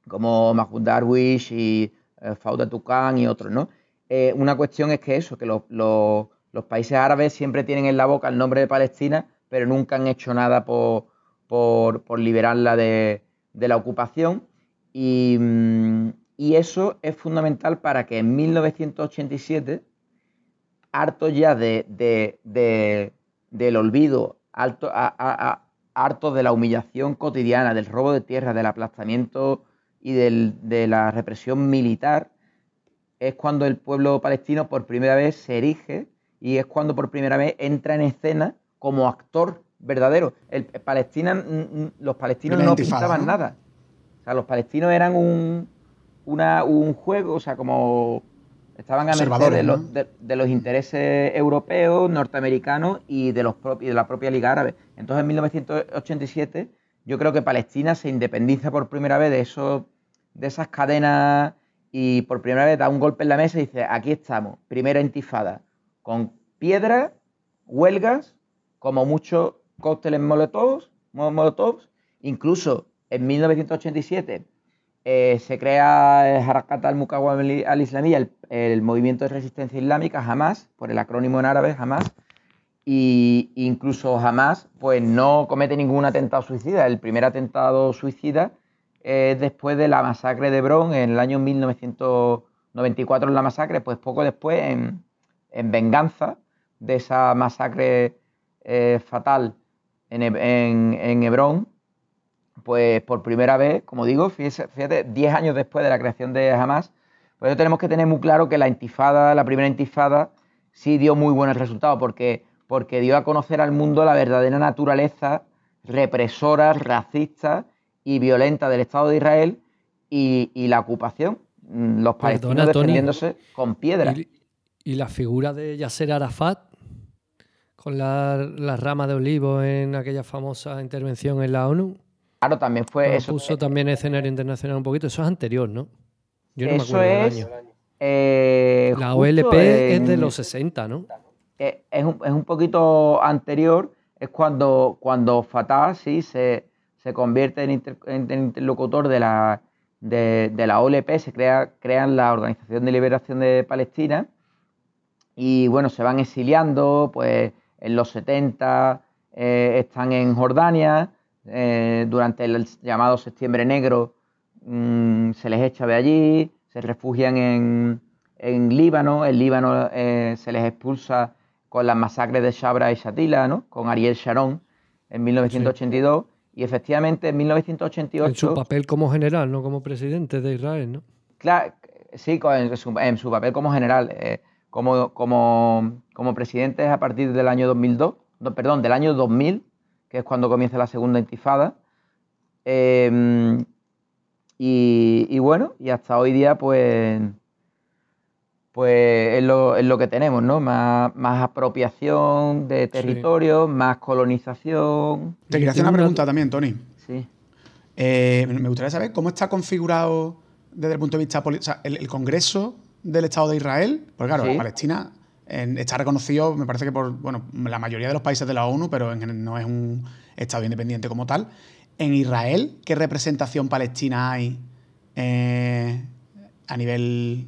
como Mahmoud Darwish y eh, Fauda y otros, ¿no? Eh, una cuestión es que eso, que los los países árabes siempre tienen en la boca el nombre de Palestina, pero nunca han hecho nada por, liberarla de, la ocupación. Mm, y, eso es fundamental para que en 1987, harto ya de, del olvido, harto, harto de la humillación cotidiana, del robo de tierra, del aplastamiento y de la represión militar, es cuando el pueblo palestino por primera vez se erige y es cuando por primera vez entra en escena como actor verdadero. El, Palestina, los palestinos no pintaban nada. O sea, los palestinos eran un, un juego, o sea, como estaban a merced de, los, de, los intereses europeos, norteamericanos y de, los de la propia Liga Árabe. Entonces, en 1987, yo creo que Palestina se independiza por primera vez de, de esas cadenas y por primera vez da un golpe en la mesa y dice, aquí estamos, primera intifada con piedra, huelgas, como muchos cócteles molotovs, molotovs. Incluso en 1987 eh, se crea el Harakat al-Muqawam al-Islamí, el, movimiento de resistencia islámica, Hamas, por el acrónimo en árabe, Hamas, y incluso Hamas pues no comete ningún atentado suicida. El primer atentado suicida es después de la masacre de Hebrón en el año 1994 en la masacre, pues poco después en, en venganza de esa masacre eh, fatal en, en, Hebrón, pues por primera vez, como digo, fíjate, 10 años después de la creación de Hamas, pues tenemos que tener muy claro que la intifada, la primera intifada, sí dio muy buenos resultados, porque, porque dio a conocer al mundo la verdadera naturaleza represora, racista y violenta del Estado de Israel y, la ocupación. Mm, los palestinos defendiéndose con piedras. Y la figura de Yasser Arafat, con las ramas de olivo en aquella famosa intervención en la ONU. Claro, también fue eso. Puso también escenario internacional un poquito. Eso es anterior, ¿no? Yo no me acuerdo es, del año. Eh, la OLP es de los 60, ¿no? Eh, es, un, poquito anterior. Es cuando, cuando Fatah sí se, convierte en, interlocutor de la, de, la OLP, se crea, crean la Organización de Liberación de Palestina y bueno, se van exiliando, pues en los 70 eh, están en Jordania, eh, durante el llamado Septiembre Negro mm, se les echa de allí, se refugian en, en Líbano, en Líbano eh, se les expulsa con las masacres de Shabra y Shatila, ¿no? con Ariel Sharon en 1982. Y efectivamente en 1988... En su papel como general, no como presidente de Israel, ¿no? Claro, sí, en su, en su papel como general como, como, como presidente a partir del año 2002, perdón, del año 2000, que es cuando comienza la segunda intifada. Em, Y, bueno, y hasta hoy día, pues, pues es lo, que tenemos, ¿no? Más, más apropiación de territorio, más colonización. Te quería hacer una pregunta también, Tony. Sí. Eh, me gustaría saber cómo está configurado desde el punto de vista político, el, Congreso del Estado de Israel, porque claro, Palestina está reconocido, me parece que por bueno, la mayoría de los países de la ONU, pero no es un Estado independiente como tal. En Israel, ¿qué representación palestina hay eh, a nivel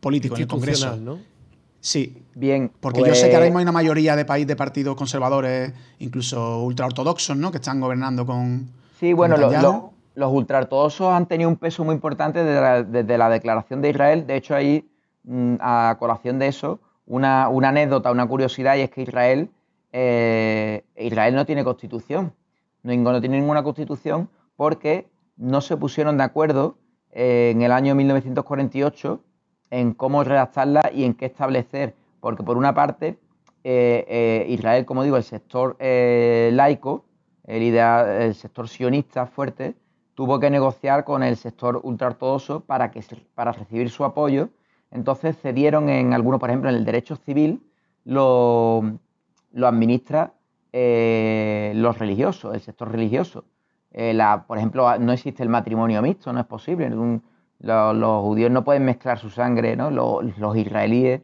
político en el Congreso? ¿no? Sí. Bien. Porque yo sé que ahora mismo hay una mayoría de países de partidos conservadores, incluso ultraortodoxos, ¿no? Que están gobernando con. Sí, bueno, lo, los ultraortodoxos han tenido un peso muy importante desde la, declaración de Israel. De hecho, ahí, mm, a colación de eso, una, anécdota, una curiosidad, y es que Israel, eh, Israel no tiene constitución. No, tiene ninguna constitución porque no se pusieron de acuerdo eh, en el año 1948 en cómo redactarla y en qué establecer. Porque por una parte, eh, Israel, como digo, el sector laico, el, el sector sionista fuerte, tuvo que negociar con el sector ultraortodoxo para, que, para recibir su apoyo. Entonces cedieron en algunos, por ejemplo, en el derecho civil, lo, lo administra eh, los religiosos, el sector religioso. Eh, por ejemplo, no existe el matrimonio mixto, no es posible. los judíos no pueden mezclar su sangre, ¿no? los, israelíes,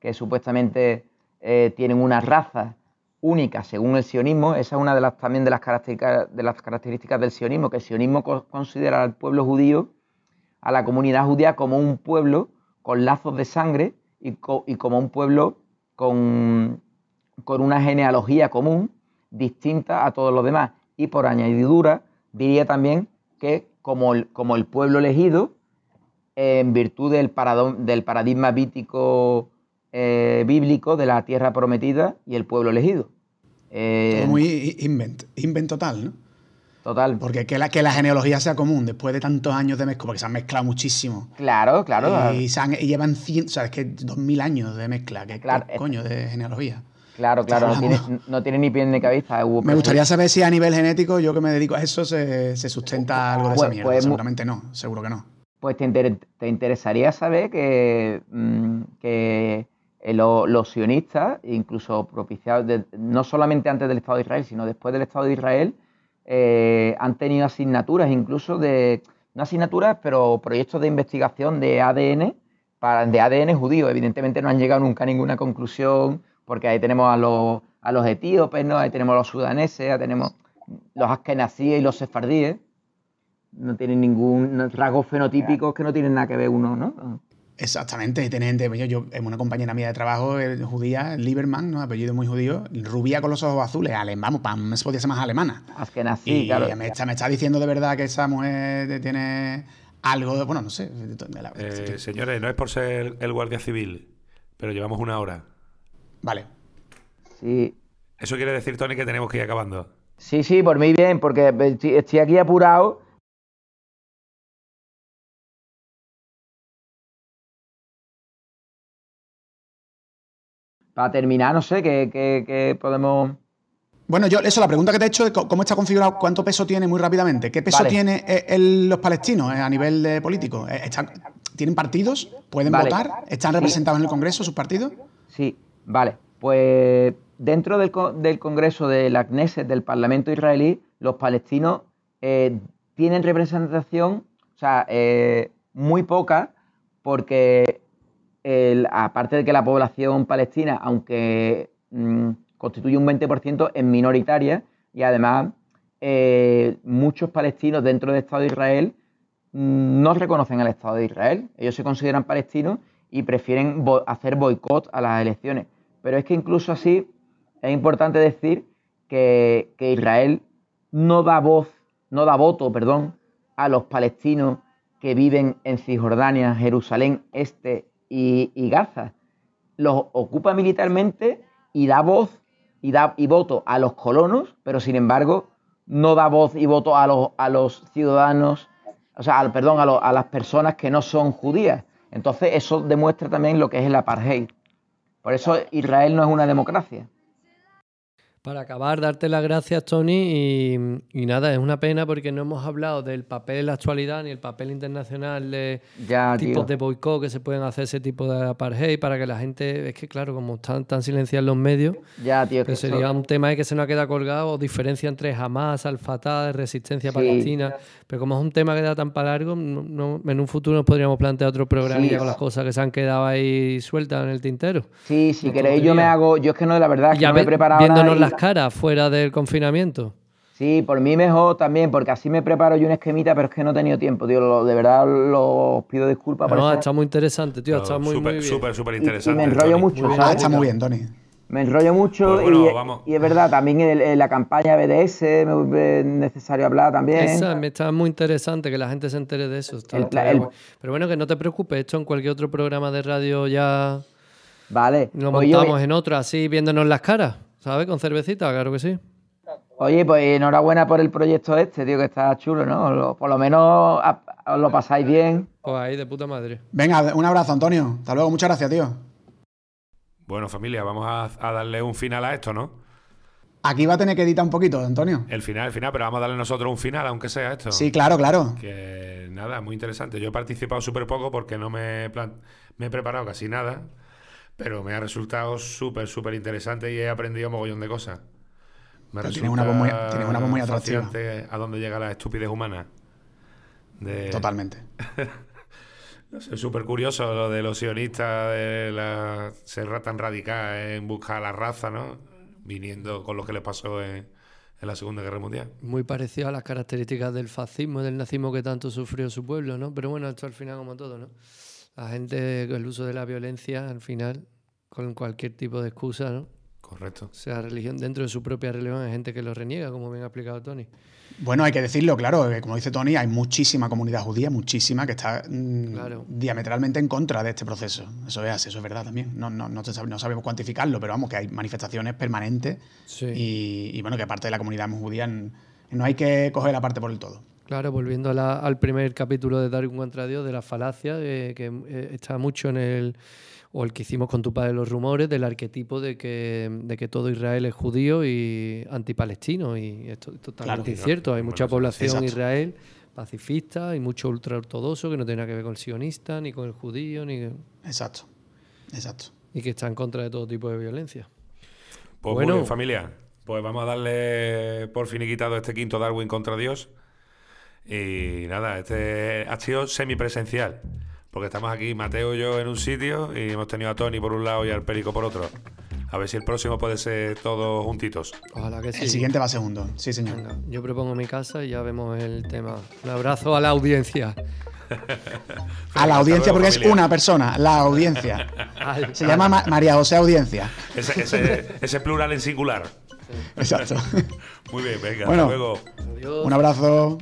que supuestamente eh, tienen una raza única según el sionismo. Esa es una de las también de las características, de las características del sionismo, que el sionismo considera al pueblo judío, a la comunidad judía, como un pueblo con lazos de sangre y, como un pueblo con, con, una genealogía común distinta a todos los demás. Y por añadidura, diría también que como el, como el pueblo elegido, en virtud del, del paradigma vítico eh, bíblico de la tierra prometida y el pueblo elegido. Eh, muy invent, ¿no? Total. Porque que la, que la genealogía sea común después de tantos años de mezcla, porque se han mezclado muchísimo. Claro, claro. Y, llevan 100, o sea, es que 2000 años de mezcla, que claro, coño de genealogía. Claro, claro, no tiene, ni pie ni cabeza. Me gustaría saber si a nivel genético, yo que me dedico a eso, se, sustenta algo de esa pues, mierda. Pues, Seguramente no, seguro que no. Pues te, interesaría saber que, mm, que eh, los sionistas, incluso propiciados, no solamente antes del Estado de Israel, sino después del Estado de Israel, eh, han tenido asignaturas, incluso de, no asignaturas, pero proyectos de investigación de ADN, para, de ADN judío. Evidentemente no han llegado nunca a ninguna conclusión, porque ahí tenemos a los, a los etíopes, ¿no? ahí tenemos a los sudaneses, ahí tenemos los askenazíes y los sefardíes. No tienen ningún rasgo fenotípico que no tienen nada que ver uno, ¿no? Exactamente, tenente. Yo, yo, una compañera mía de trabajo judía, Lieberman, ¿no? apellido muy judío, rubia con los ojos azules, alemán, vamos, se podía ser más alemana. Que nací, claro. Me está, me está diciendo de verdad que esa mujer tiene algo, de, bueno, no sé. Eh, señores, no es por ser el guardia civil, pero llevamos una hora. Vale. Sí. Eso quiere decir, Tony, que tenemos que ir acabando. Sí, sí, por mí bien, porque estoy aquí apurado para terminar, no sé, ¿qué, podemos...? Bueno, yo, eso, la pregunta que te he hecho es cómo está configurado, cuánto peso tiene muy rápidamente. ¿Qué peso tiene eh, los palestinos eh, a nivel de político? Eh, ¿Tienen partidos? ¿Pueden votar? ¿Están representados en el Congreso sus partidos? Sí, vale. Pues dentro del, del Congreso de la Knesset, del Parlamento israelí, los palestinos tienen representación, o sea, muy poca, porque aparte de que la población palestina, aunque mm, constituye un 20%, es minoritaria y además eh, muchos palestinos dentro del Estado de Israel mm, no reconocen al Estado de Israel. Ellos se consideran palestinos y prefieren hacer boicot a las elecciones. Pero es que incluso así es importante decir que, que Israel no da voz, no da voto, perdón, a los palestinos que viven en Cisjordania, Jerusalén Este y, Gaza. Los ocupa militarmente y da voz y, da, y voto a los colonos, pero sin embargo no da voz y voto a los, a los ciudadanos, o sea, perdón, a, a, las personas que no son judías. Entonces eso demuestra también lo que es el apartheid. Por eso Israel no es una democracia. Para acabar, darte las gracias, Tony. Y, nada, es una pena porque no hemos hablado del papel en la actualidad ni el papel internacional de tipos de boicot que se pueden hacer, ese tipo de apartheid, para que la gente. Es que, claro, como están tan silenciados los medios, ya, tío, que sería un tema que se nos queda colgado, o diferencia entre Hamas, Al-Fatah, resistencia palestina. Pero como es un tema que da tan para largo, no, en un futuro nos podríamos plantear otro programa con las cosas que se han quedado ahí sueltas en el tintero. Sí, si queréis, yo me hago. Yo es que no, la verdad, es que no me he preparado. Viéndonos las caras fuera del confinamiento. Sí, por mí mejor también, porque así me preparo yo una esquemita, pero es que no he tenido tiempo, tío. de verdad los pido disculpas. No, está muy interesante, tío. está muy, muy bien. Súper, súper interesante. Y, me enrollo mucho, Ah, está muy bien, Tony. Me enrollo mucho pues y, es verdad, también en, la campaña BDS es necesario hablar también. Esa me está muy interesante que la gente se entere de eso. Pero bueno, que no te preocupes, esto en cualquier otro programa de radio ya Vale. lo montamos en otro, así viéndonos las caras. ¿Sabes? Con cervecita, claro que sí. Oye, pues enhorabuena por el proyecto este, tío, que está chulo, ¿no? Por lo menos os lo pasáis bien. Pues ahí, de puta madre. Venga, un abrazo, Antonio. Hasta luego, muchas gracias, tío. Bueno, familia, vamos a, darle un final a esto, ¿no? Aquí va a tener que editar un poquito, Antonio. El final, el final, pero vamos a darle nosotros un final, aunque sea esto. Sí, claro, claro. Que nada, muy interesante. Yo he participado súper poco porque no me, me he preparado casi nada. Pero me ha resultado súper, súper interesante y he aprendido un mogollón de cosas. Me tiene una voz muy, tiene una voz muy atractiva. A dónde llega la estupidez humana. Totalmente. (laughs) no sé, súper curioso lo de los sionistas, de la ser tan radical en buscar la raza, ¿no? Viniendo con lo que les pasó en, en la Segunda Guerra Mundial. Muy parecido a las características del fascismo y del nazismo que tanto sufrió su pueblo, ¿no? Pero bueno, esto al final como todo, ¿no? La gente, el uso de la violencia, al final, con cualquier tipo de excusa, ¿no? Correcto. O sea, religión, dentro de su propia religión hay gente que lo reniega, como bien ha explicado Tony. Bueno, hay que decirlo, claro, como dice Tony, hay muchísima comunidad judía, muchísima, que está mm, diametralmente en contra de este proceso. Eso es, eso es verdad también. No, no, no, sabemos cuantificarlo, pero vamos, que hay manifestaciones permanentes y, bueno, que parte de la comunidad judía no hay que coger la parte por el todo. Claro, volviendo al primer capítulo de Darwin contra Dios, de la falacia, eh, que eh, está mucho en el, o el que hicimos con tu padre los rumores, del arquetipo de que, de que todo Israel es judío y antipalestino. Y esto es totalmente cierto. Hay mucha población Israel pacifista y mucho ultraortodoxo que no tiene nada que ver con el sionista, ni con el judío, ni... Exacto, exacto. Y que está en contra de todo tipo de violencia. Pues bueno, familia, pues vamos a darle por finiquitado este quinto Darwin contra Dios. Y nada, este ha sido semipresencial. Porque estamos aquí, Mateo y yo, en un sitio y hemos tenido a Tony por un lado y al Perico por otro. A ver si el próximo puede ser todos juntitos. Ojalá que sí. El siguiente va segundo, sí, señor. yo propongo mi casa y ya vemos el tema. Un abrazo a la audiencia. (laughs) a la audiencia, porque es una persona, la audiencia. (laughs) Se llama María José Audiencia. Ese, plural en singular. Exacto. Muy bien, venga, hasta luego. Un abrazo.